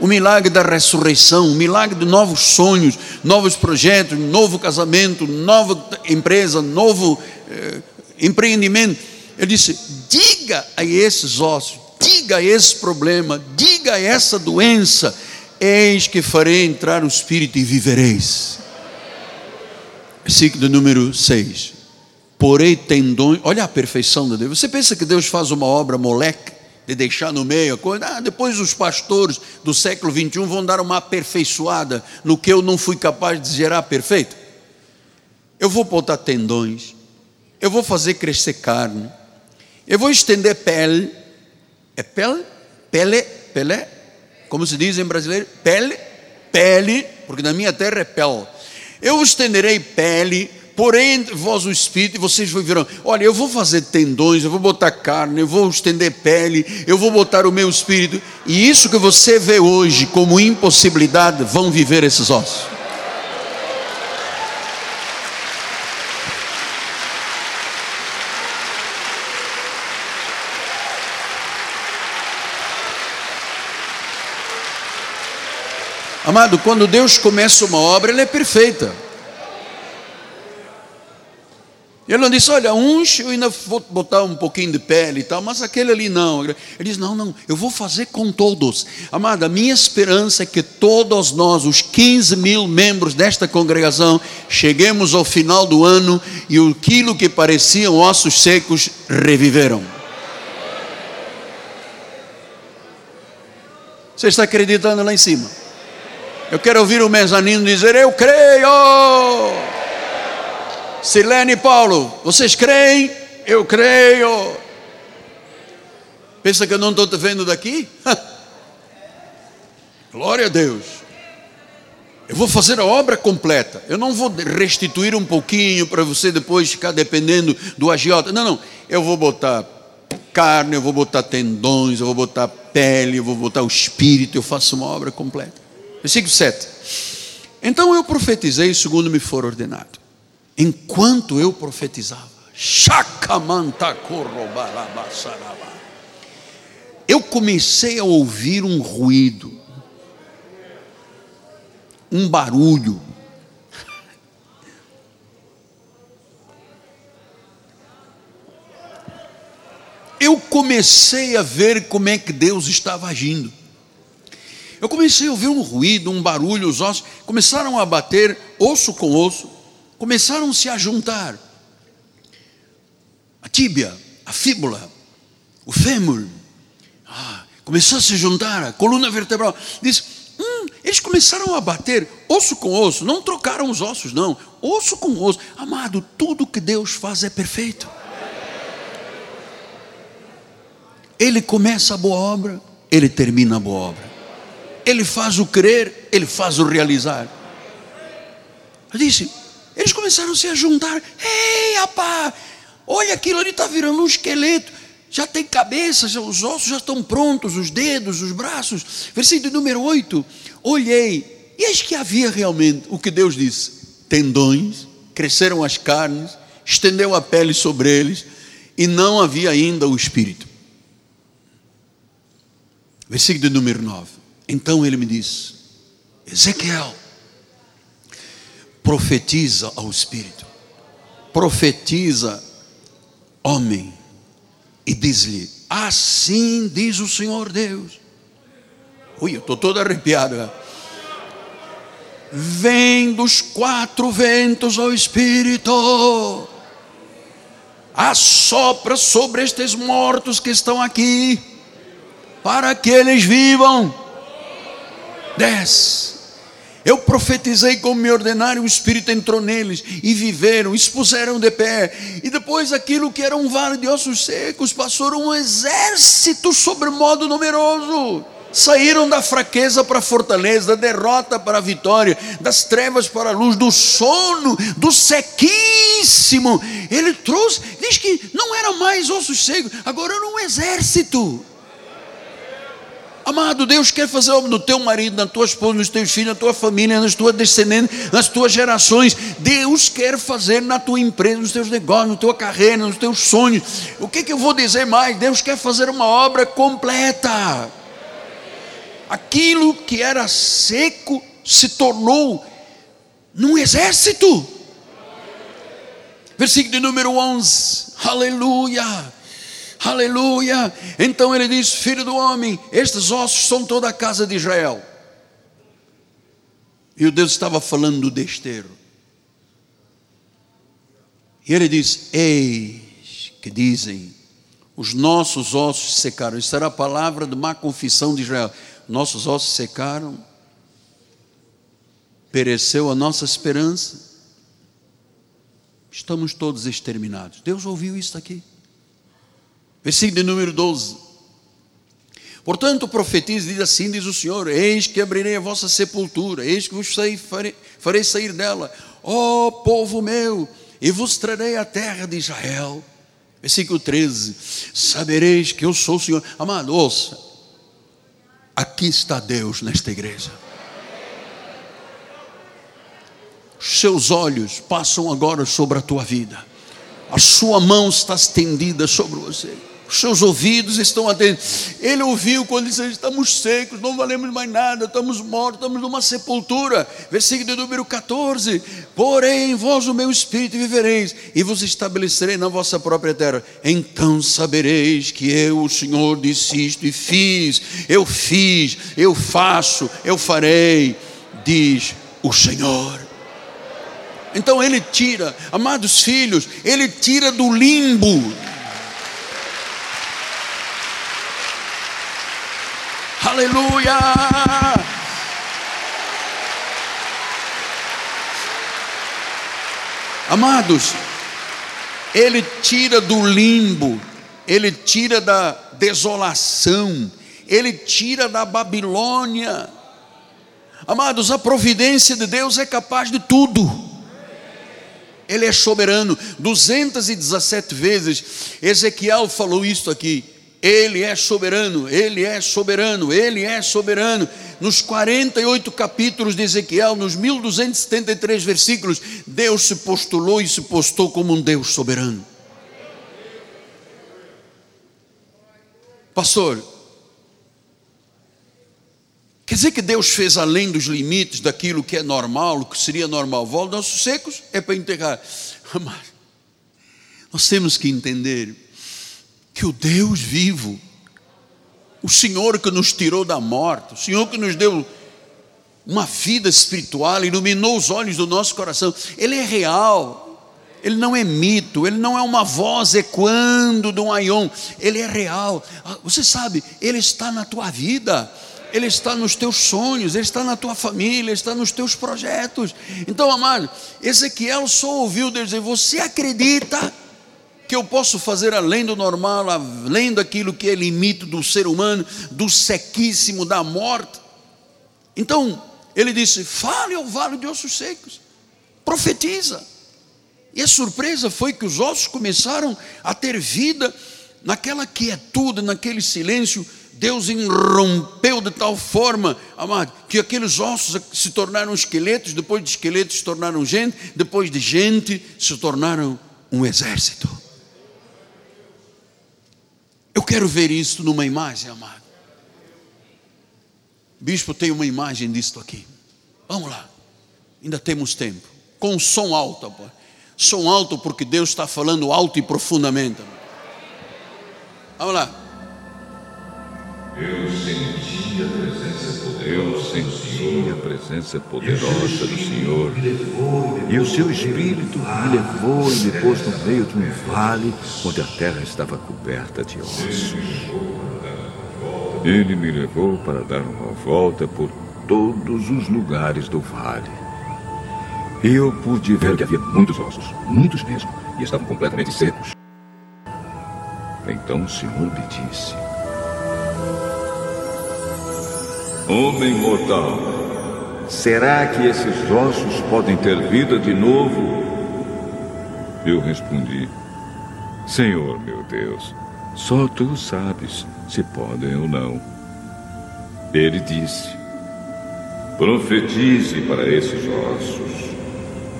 o milagre da ressurreição, o milagre de novos sonhos, novos projetos, novo casamento, nova empresa, novo eh, empreendimento ele disse: diga a esses ossos, diga a esse problema, diga a essa doença, eis que farei entrar o Espírito e vivereis. Versículo número 6. Porei tendões, olha a perfeição de Deus. Você pensa que Deus faz uma obra moleque, de deixar no meio a coisa? Ah, depois os pastores do século 21 vão dar uma aperfeiçoada no que eu não fui capaz de gerar perfeito. Eu vou botar tendões, eu vou fazer crescer carne, eu vou estender pele. É pele? Pele? Pele? Como se diz em brasileiro? Pele? Pele, porque na minha terra é pele. Eu estenderei pele, porém vós o Espírito, e vocês verão. Olha, eu vou fazer tendões, eu vou botar carne, eu vou estender pele, eu vou botar o meu Espírito. E isso que você vê hoje como impossibilidade, vão viver esses ossos. Amado, quando Deus começa uma obra, ela é perfeita. Ele não disse, olha, uns eu ainda vou botar um pouquinho de pele e tal, mas aquele ali não. Ele diz, não, não, eu vou fazer com todos. Amado, a minha esperança é que todos nós, os 15 mil membros desta congregação, cheguemos ao final do ano e aquilo que pareciam ossos secos reviveram. Você está acreditando lá em cima? Eu quero ouvir o mezanino dizer: Eu creio. Silene e Paulo, vocês creem? Eu creio. Pensa que eu não estou te vendo daqui? Glória a Deus. Eu vou fazer a obra completa. Eu não vou restituir um pouquinho para você depois ficar dependendo do agiota. Não, não. Eu vou botar carne, eu vou botar tendões, eu vou botar pele, eu vou botar o espírito. Eu faço uma obra completa. Versículo 7. Então eu profetizei segundo me for ordenado enquanto eu profetizava. Eu comecei a ouvir um ruído, um barulho. Eu comecei a ver como é que Deus estava agindo. Eu comecei a ouvir um ruído, um barulho, os ossos começaram a bater osso com osso começaram -se a juntar. A tíbia, a fíbula, o fêmur, ah, começou a se juntar, a coluna vertebral. Diz, hum, eles começaram a bater osso com osso, não trocaram os ossos, não, osso com osso. Amado, tudo que Deus faz é perfeito. Ele começa a boa obra, ele termina a boa obra. Ele faz o crer, ele faz o realizar. Eu disse, eles começaram a se juntar. Ei, rapaz, olha aquilo ali está virando um esqueleto. Já tem cabeça, os ossos já estão prontos, os dedos, os braços. Versículo número 8. Olhei, e eis que havia realmente o que Deus disse: tendões, cresceram as carnes, estendeu a pele sobre eles, e não havia ainda o espírito. Versículo número 9. Então ele me disse: Ezequiel, profetiza ao Espírito, profetiza, homem, e diz-lhe: Assim diz o Senhor Deus. Ui, eu estou todo arrepiado. Vem dos quatro ventos ao Espírito, assopra sobre estes mortos que estão aqui para que eles vivam. Dez. Eu profetizei como me ordenaram, o Espírito entrou neles e viveram, expuseram de pé. E depois aquilo que era um vale de ossos secos passou um exército sobremodo numeroso. Saíram da fraqueza para a fortaleza, da derrota para a vitória, das trevas para a luz, do sono, do sequíssimo. Ele trouxe, diz que não era mais ossos secos, agora era um exército. Amado, Deus quer fazer no teu marido, na tua esposa, nos teus filhos, na tua família, nas tuas descendentes, nas tuas gerações. Deus quer fazer na tua empresa, nos teus negócios, na tua carreira, nos teus sonhos. O que, que eu vou dizer mais? Deus quer fazer uma obra completa. Aquilo que era seco se tornou num exército. Versículo de número 11. Aleluia. Aleluia. Então ele diz: Filho do homem, estes ossos são toda a casa de Israel. E o Deus estava falando do desterro. E ele diz: Eis que dizem, os nossos ossos secaram. Isso era a palavra de má confissão de Israel. Nossos ossos secaram, pereceu a nossa esperança, estamos todos exterminados. Deus ouviu isso aqui. Versículo número 12. Portanto, profetiza, diz assim: diz o Senhor: Eis que abrirei a vossa sepultura, eis que vos farei, farei sair dela, ó povo meu, e vos trarei a terra de Israel. Versículo 13: Sabereis que eu sou o Senhor. Amado, ouça, aqui está Deus nesta igreja. Seus olhos passam agora sobre a tua vida, a sua mão está estendida sobre você os seus ouvidos estão atentos. Ele ouviu quando disse: Estamos secos, não valemos mais nada, estamos mortos, estamos numa sepultura. Versículo número 14: Porém, vós o meu espírito vivereis, e vos estabelecerei na vossa própria terra. Então sabereis que eu, o Senhor, disse isto e fiz. Eu fiz, eu faço, eu farei, diz o Senhor. Então ele tira, amados filhos, ele tira do limbo Aleluia! Amados, ele tira do limbo, ele tira da desolação, ele tira da Babilônia. Amados, a providência de Deus é capaz de tudo. Ele é soberano. 217 vezes Ezequiel falou isso aqui. Ele é soberano, Ele é soberano, Ele é soberano. Nos 48 capítulos de Ezequiel, nos 1273 versículos, Deus se postulou e se postou como um Deus soberano. Pastor, quer dizer que Deus fez além dos limites daquilo que é normal, o que seria normal? Volta nossos secos é para enterrar. Mas nós temos que entender que o Deus vivo, o Senhor que nos tirou da morte, o Senhor que nos deu uma vida espiritual, iluminou os olhos do nosso coração, Ele é real. Ele não é mito, ele não é uma voz ecoando de um aion, ele é real. Ah, você sabe, ele está na tua vida. Ele está nos teus sonhos, Ele está na tua família, Ele está nos teus projetos. Então, amado, Ezequiel só ouviu Deus dizer: Você acredita que eu posso fazer além do normal, além daquilo que é limite do ser humano, do sequíssimo, da morte? Então, ele disse: Fale ao vale de ossos secos, profetiza. E a surpresa foi que os ossos começaram a ter vida naquela quietude, naquele silêncio Deus irrompeu de tal forma, amado, que aqueles ossos se tornaram esqueletos, depois de esqueletos se tornaram gente, depois de gente se tornaram um exército. Eu quero ver isso numa imagem, amado. Bispo tem uma imagem disto aqui. Vamos lá. Ainda temos tempo. Com som alto, pô. Som alto porque Deus está falando alto e profundamente. Vamos lá. Eu senti Eu senti a presença poderosa do Senhor. E o seu Espírito me levou e me pôs no meio de um vale onde a terra estava coberta de ossos. Ele me levou para dar uma volta por todos os lugares do vale. Eu pude ver que havia muitos ossos, muitos mesmo, e estavam completamente secos. Então o Senhor me disse: Homem mortal, será que esses ossos podem ter vida de novo? Eu respondi: Senhor meu Deus, só tu sabes se podem ou não. Ele disse: Profetize para esses ossos.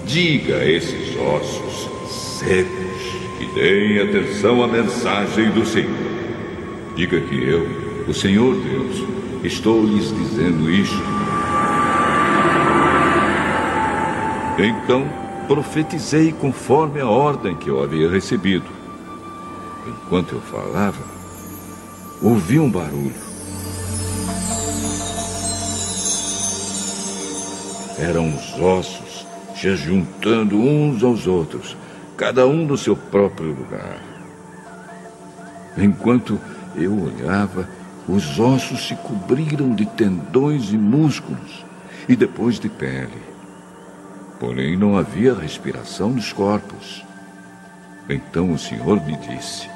Diga a esses ossos secos que deem atenção à mensagem do Senhor. Diga que eu, o Senhor Deus, Estou lhes dizendo isto. Então profetizei conforme a ordem que eu havia recebido. Enquanto eu falava, ouvi um barulho. Eram os ossos se juntando uns aos outros, cada um no seu próprio lugar. Enquanto eu olhava, os ossos se cobriram de tendões e músculos, e depois de pele. Porém, não havia respiração nos corpos. Então o Senhor me disse: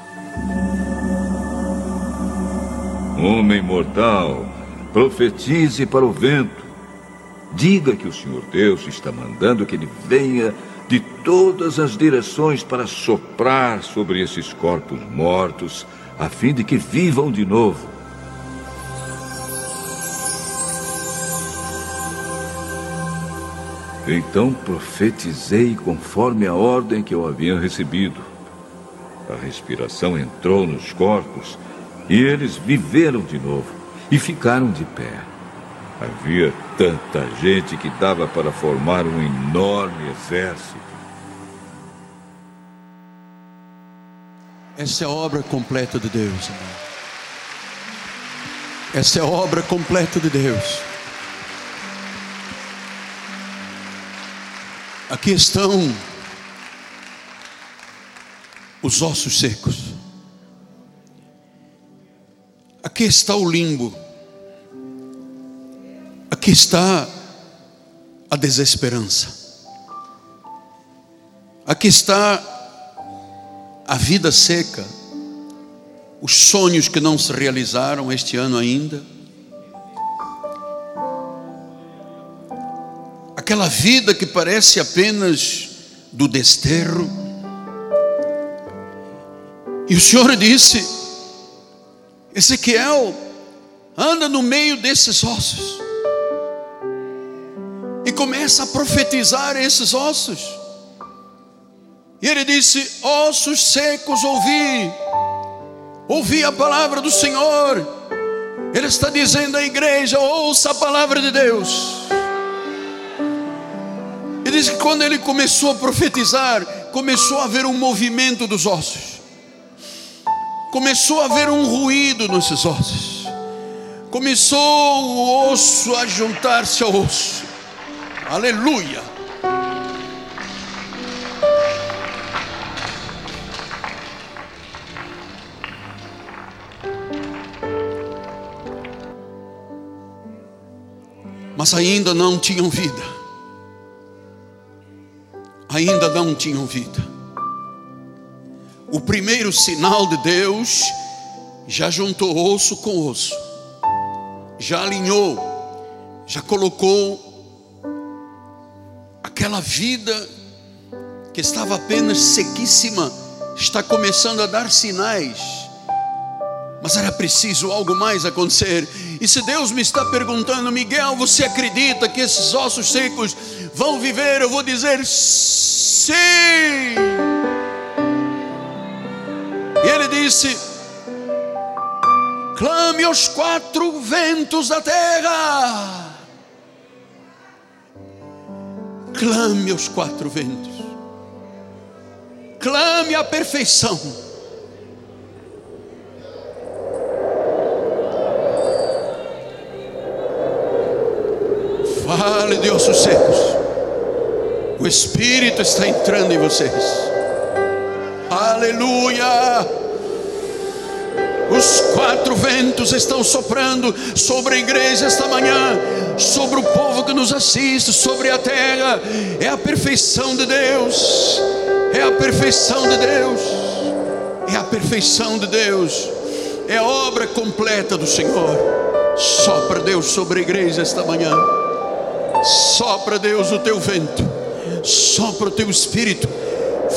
Homem mortal, profetize para o vento. Diga que o Senhor Deus está mandando que ele venha de todas as direções para soprar sobre esses corpos mortos, a fim de que vivam de novo. Então profetizei conforme a ordem que eu havia recebido. A respiração entrou nos corpos e eles viveram de novo e ficaram de pé. Havia tanta gente que dava para formar um enorme exército. Essa é a obra completa de Deus. Irmão. Essa é a obra completa de Deus. Aqui estão os ossos secos. Aqui está o limbo. Aqui está a desesperança. Aqui está a vida seca, os sonhos que não se realizaram este ano ainda. Aquela vida que parece apenas do desterro. E o Senhor disse: Ezequiel, anda no meio desses ossos e começa a profetizar esses ossos. E ele disse: Ossos secos, ouvi, ouvi a palavra do Senhor. Ele está dizendo à igreja: ouça a palavra de Deus diz que quando ele começou a profetizar, começou a haver um movimento dos ossos. começou a haver um ruído nesses ossos. Começou o osso a juntar-se ao osso. Aleluia. Mas ainda não tinham vida. Ainda não tinham vida o primeiro sinal de Deus já juntou osso com osso, já alinhou, já colocou aquela vida que estava apenas sequíssima, está começando a dar sinais. Mas era preciso algo mais acontecer. E se Deus me está perguntando, Miguel, você acredita que esses ossos secos vão viver? Eu vou dizer sim. E ele disse: clame aos quatro ventos da terra. Clame aos quatro ventos. Clame a perfeição. Fale de ossos secos. O Espírito está entrando em vocês. Aleluia! Os quatro ventos estão soprando sobre a igreja esta manhã, sobre o povo que nos assiste, sobre a terra. É a perfeição de Deus, é a perfeição de Deus, é a perfeição de Deus, é a obra completa do Senhor. Sopra Deus sobre a igreja esta manhã, sopra Deus o teu vento, sopra o teu espírito,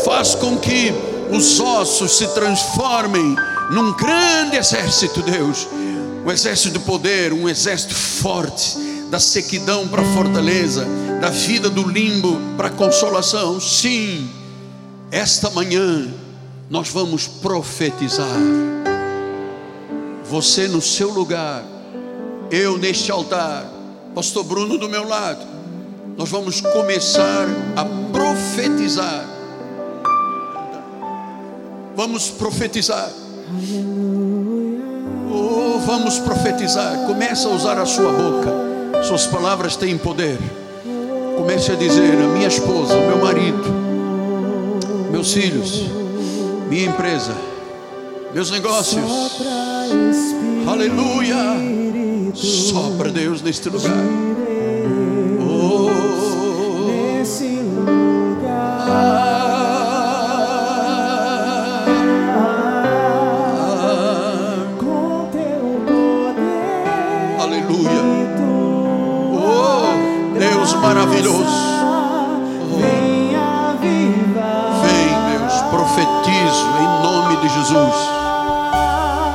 faz com que os ossos se transformem num grande exército, Deus, um exército de poder, um exército forte, da sequidão para a fortaleza, da vida do limbo para a consolação. Sim, esta manhã nós vamos profetizar. Você no seu lugar, eu neste altar, Pastor Bruno do meu lado, nós vamos começar a profetizar Vamos profetizar. Oh, vamos profetizar. Comece a usar a sua boca. Suas palavras têm poder. Comece a dizer: a minha esposa, meu marido, meus filhos, minha empresa, meus negócios. Aleluia. Sopra Deus neste lugar. maravilhoso. Vem, Deus, profetizo em nome de Jesus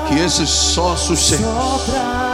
que esses sócios secos.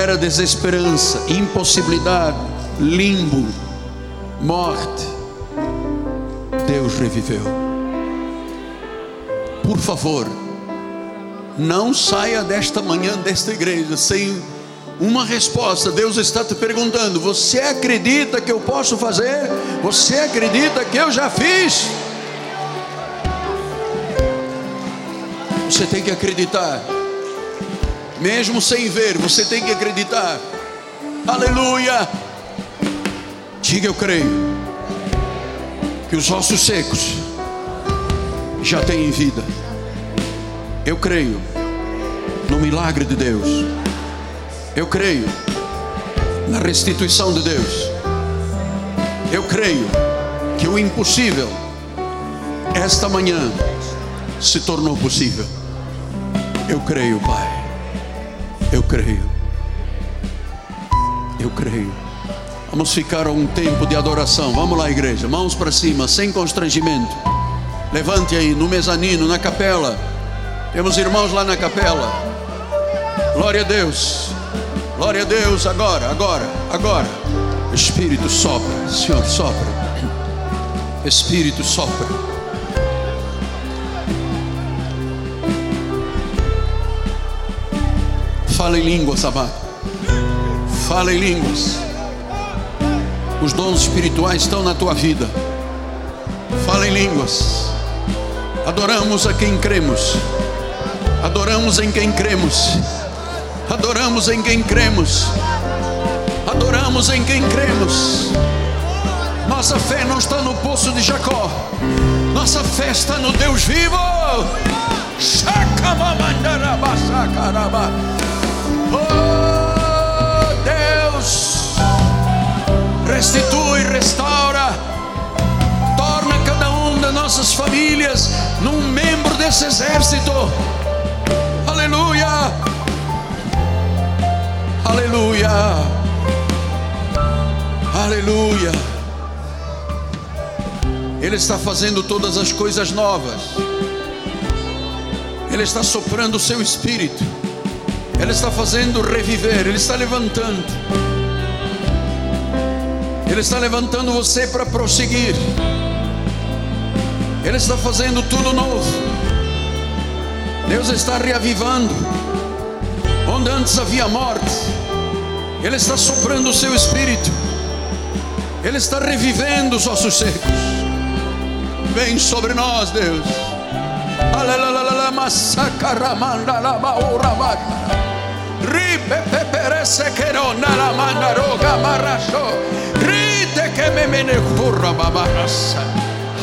Era desesperança, impossibilidade, limbo, morte, Deus reviveu. Por favor, não saia desta manhã desta igreja sem uma resposta. Deus está te perguntando: Você acredita que eu posso fazer? Você acredita que eu já fiz? Você tem que acreditar, mesmo sem ver, você tem que acreditar. Aleluia! Diga eu creio que os ossos secos já têm vida. Eu creio no milagre de Deus. Eu creio na restituição de Deus. Eu creio que o impossível esta manhã se tornou possível. Eu creio, Pai. Creio. Eu creio. Vamos ficar um tempo de adoração. Vamos lá, igreja. Mãos para cima, sem constrangimento. Levante aí no mezanino, na capela. Temos irmãos lá na capela. Glória a Deus. Glória a Deus agora, agora, agora. Espírito sopra, Senhor sopra. Espírito sopra. Fala em línguas, amado. Fala em línguas. Os dons espirituais estão na tua vida. Fala em línguas. Adoramos a quem cremos. Adoramos em quem cremos. Adoramos em quem cremos. Adoramos em quem cremos. Nossa fé não está no poço de Jacó. Nossa fé está no Deus vivo. Oh Deus, restitui, restaura, torna cada um das nossas famílias num membro desse exército. Aleluia, aleluia, aleluia. Ele está fazendo todas as coisas novas. Ele está soprando o seu espírito. Ele está fazendo reviver. Ele está levantando. Ele está levantando você para prosseguir. Ele está fazendo tudo novo. Deus está reavivando. Onde antes havia morte, Ele está soprando o seu espírito. Ele está revivendo os ossos secos. Vem sobre nós, Deus.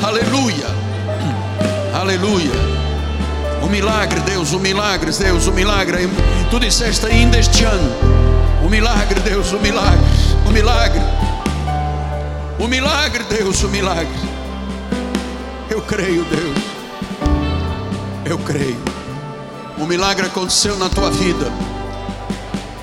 Aleluia, aleluia. O milagre, Deus, o milagre, Deus, o milagre. Tu disseste ainda este ano: o milagre, Deus, o milagre, o milagre, o milagre, Deus, o milagre. Eu creio, Deus. Eu creio. O milagre aconteceu na tua vida.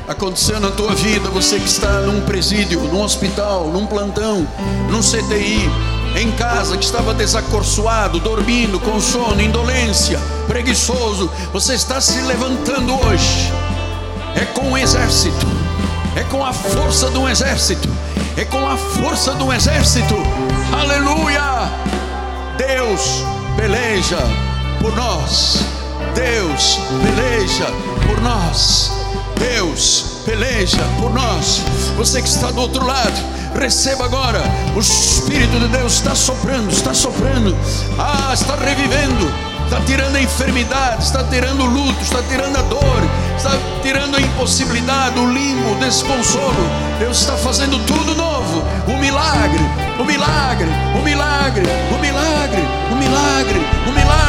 Aconteceu na tua vida, você que está num presídio, num hospital, num plantão, num CTI, em casa que estava desacorçoado, dormindo, com sono, indolência, preguiçoso, você está se levantando hoje. É com um exército, é com a força de um exército, é com a força de um exército. Aleluia! Deus peleja por nós. Deus peleja por nós. Deus peleja por nós. Você que está do outro lado, receba agora. O Espírito de Deus está soprando, está soprando. Ah, está revivendo. Está tirando a enfermidade, está tirando o luto, está tirando a dor, está tirando a impossibilidade, o limbo, o desconsolo. Deus está fazendo tudo novo. O milagre, o milagre, o milagre, o milagre, o milagre, o milagre, o milagre,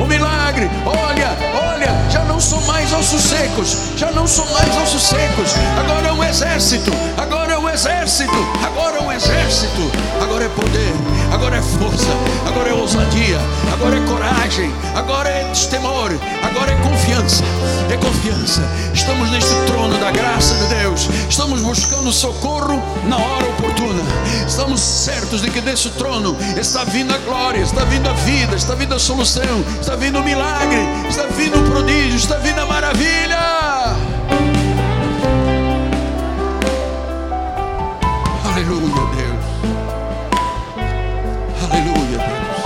o milagre. Olha, olha, já não são mais ossos secos, já não são mais ossos secos. Agora é um exército, agora um exército, agora é um exército. Agora é poder, agora é força, agora é ousadia, agora é coragem, agora é destemor, agora é confiança, é confiança. estamos neste trono da graça de Deus, estamos buscando socorro na hora oportuna, estamos certos de que desse trono está vindo a glória, está vindo a vida, está vindo a solução, está vindo o milagre, está vindo o prodígio, está vindo a maravilha. Aleluia, Deus. Aleluia, Deus.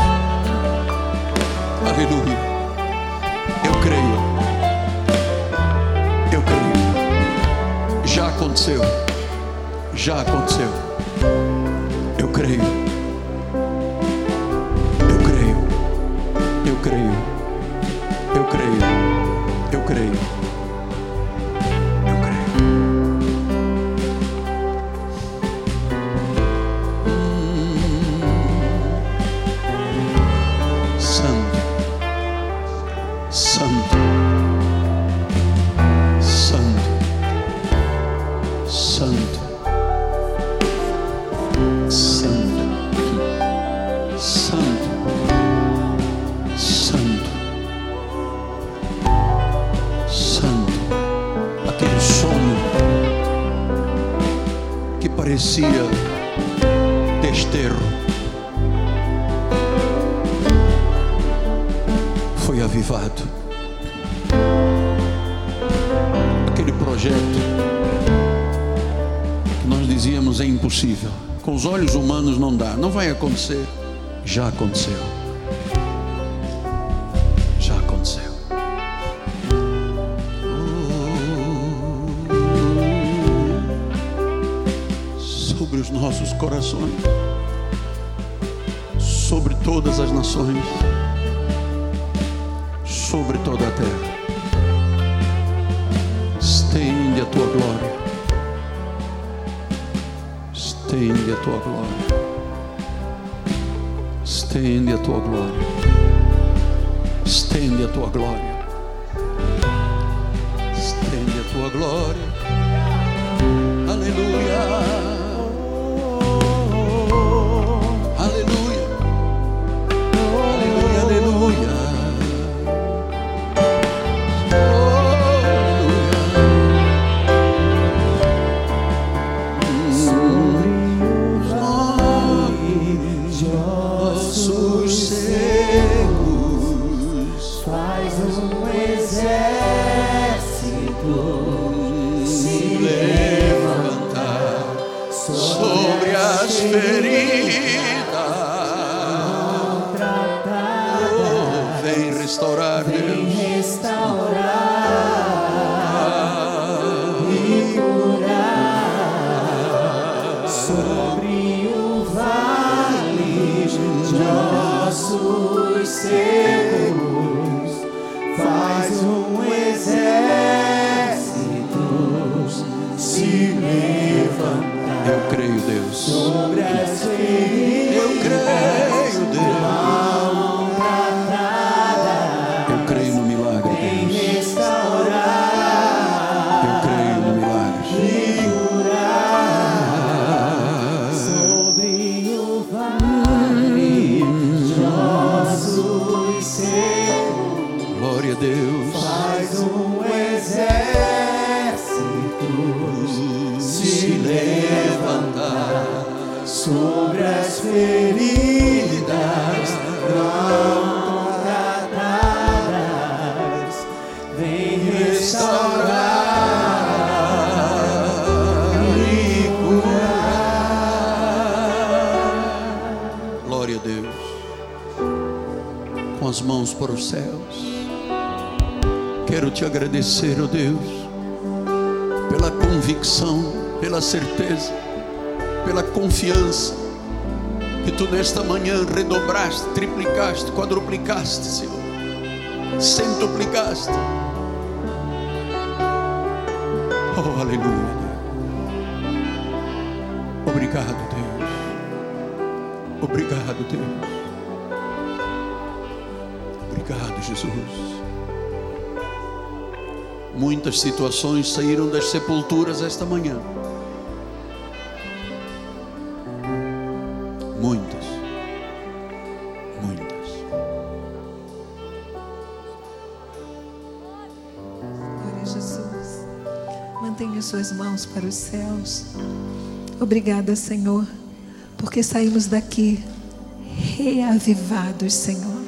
Aleluia. Eu creio. Eu creio. Já aconteceu. Já aconteceu. Eu creio. Foi avivado. Aquele projeto que nós dizíamos é impossível. Com os olhos humanos não dá, não vai acontecer. Já aconteceu. Já aconteceu. Sobre os nossos corações, sobre todas as nações sobre toda a terra. Estende a tua glória. Estende a tua glória. Estende a tua glória. Estende a tua glória. Estende a tua glória. Aleluia. Sobre as feridas não tratadas. Vem restaurar e curar. Glória a Deus. Com as mãos para os céus. Quero te agradecer, ó Deus, pela convicção, pela certeza, pela confiança que tu nesta manhã redobraste, triplicaste, quadruplicaste, Senhor, centuplicaste. Oh, aleluia. Obrigado, Deus. Obrigado, Deus. Obrigado, Jesus. Muitas situações saíram das sepulturas esta manhã. Suas mãos para os céus. Obrigada, Senhor, porque saímos daqui reavivados, Senhor.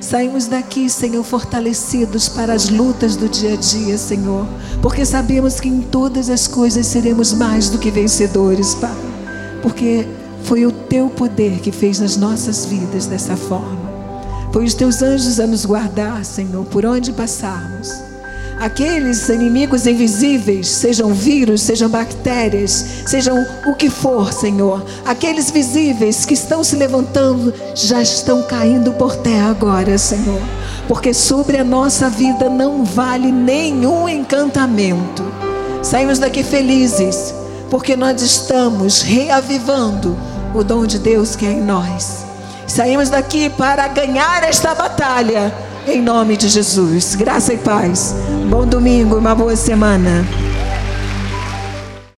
Saímos daqui, Senhor, fortalecidos para as lutas do dia a dia, Senhor, porque sabemos que em todas as coisas seremos mais do que vencedores, Pai, porque foi o Teu poder que fez nas nossas vidas dessa forma. Foi os Teus anjos a nos guardar, Senhor, por onde passarmos aqueles inimigos invisíveis, sejam vírus, sejam bactérias, sejam o que for, Senhor, aqueles visíveis que estão se levantando, já estão caindo por terra agora, Senhor, porque sobre a nossa vida não vale nenhum encantamento. Saímos daqui felizes, porque nós estamos reavivando o dom de Deus que é em nós. Saímos daqui para ganhar esta batalha em nome de Jesus. Graça e paz. Bom domingo e uma boa semana.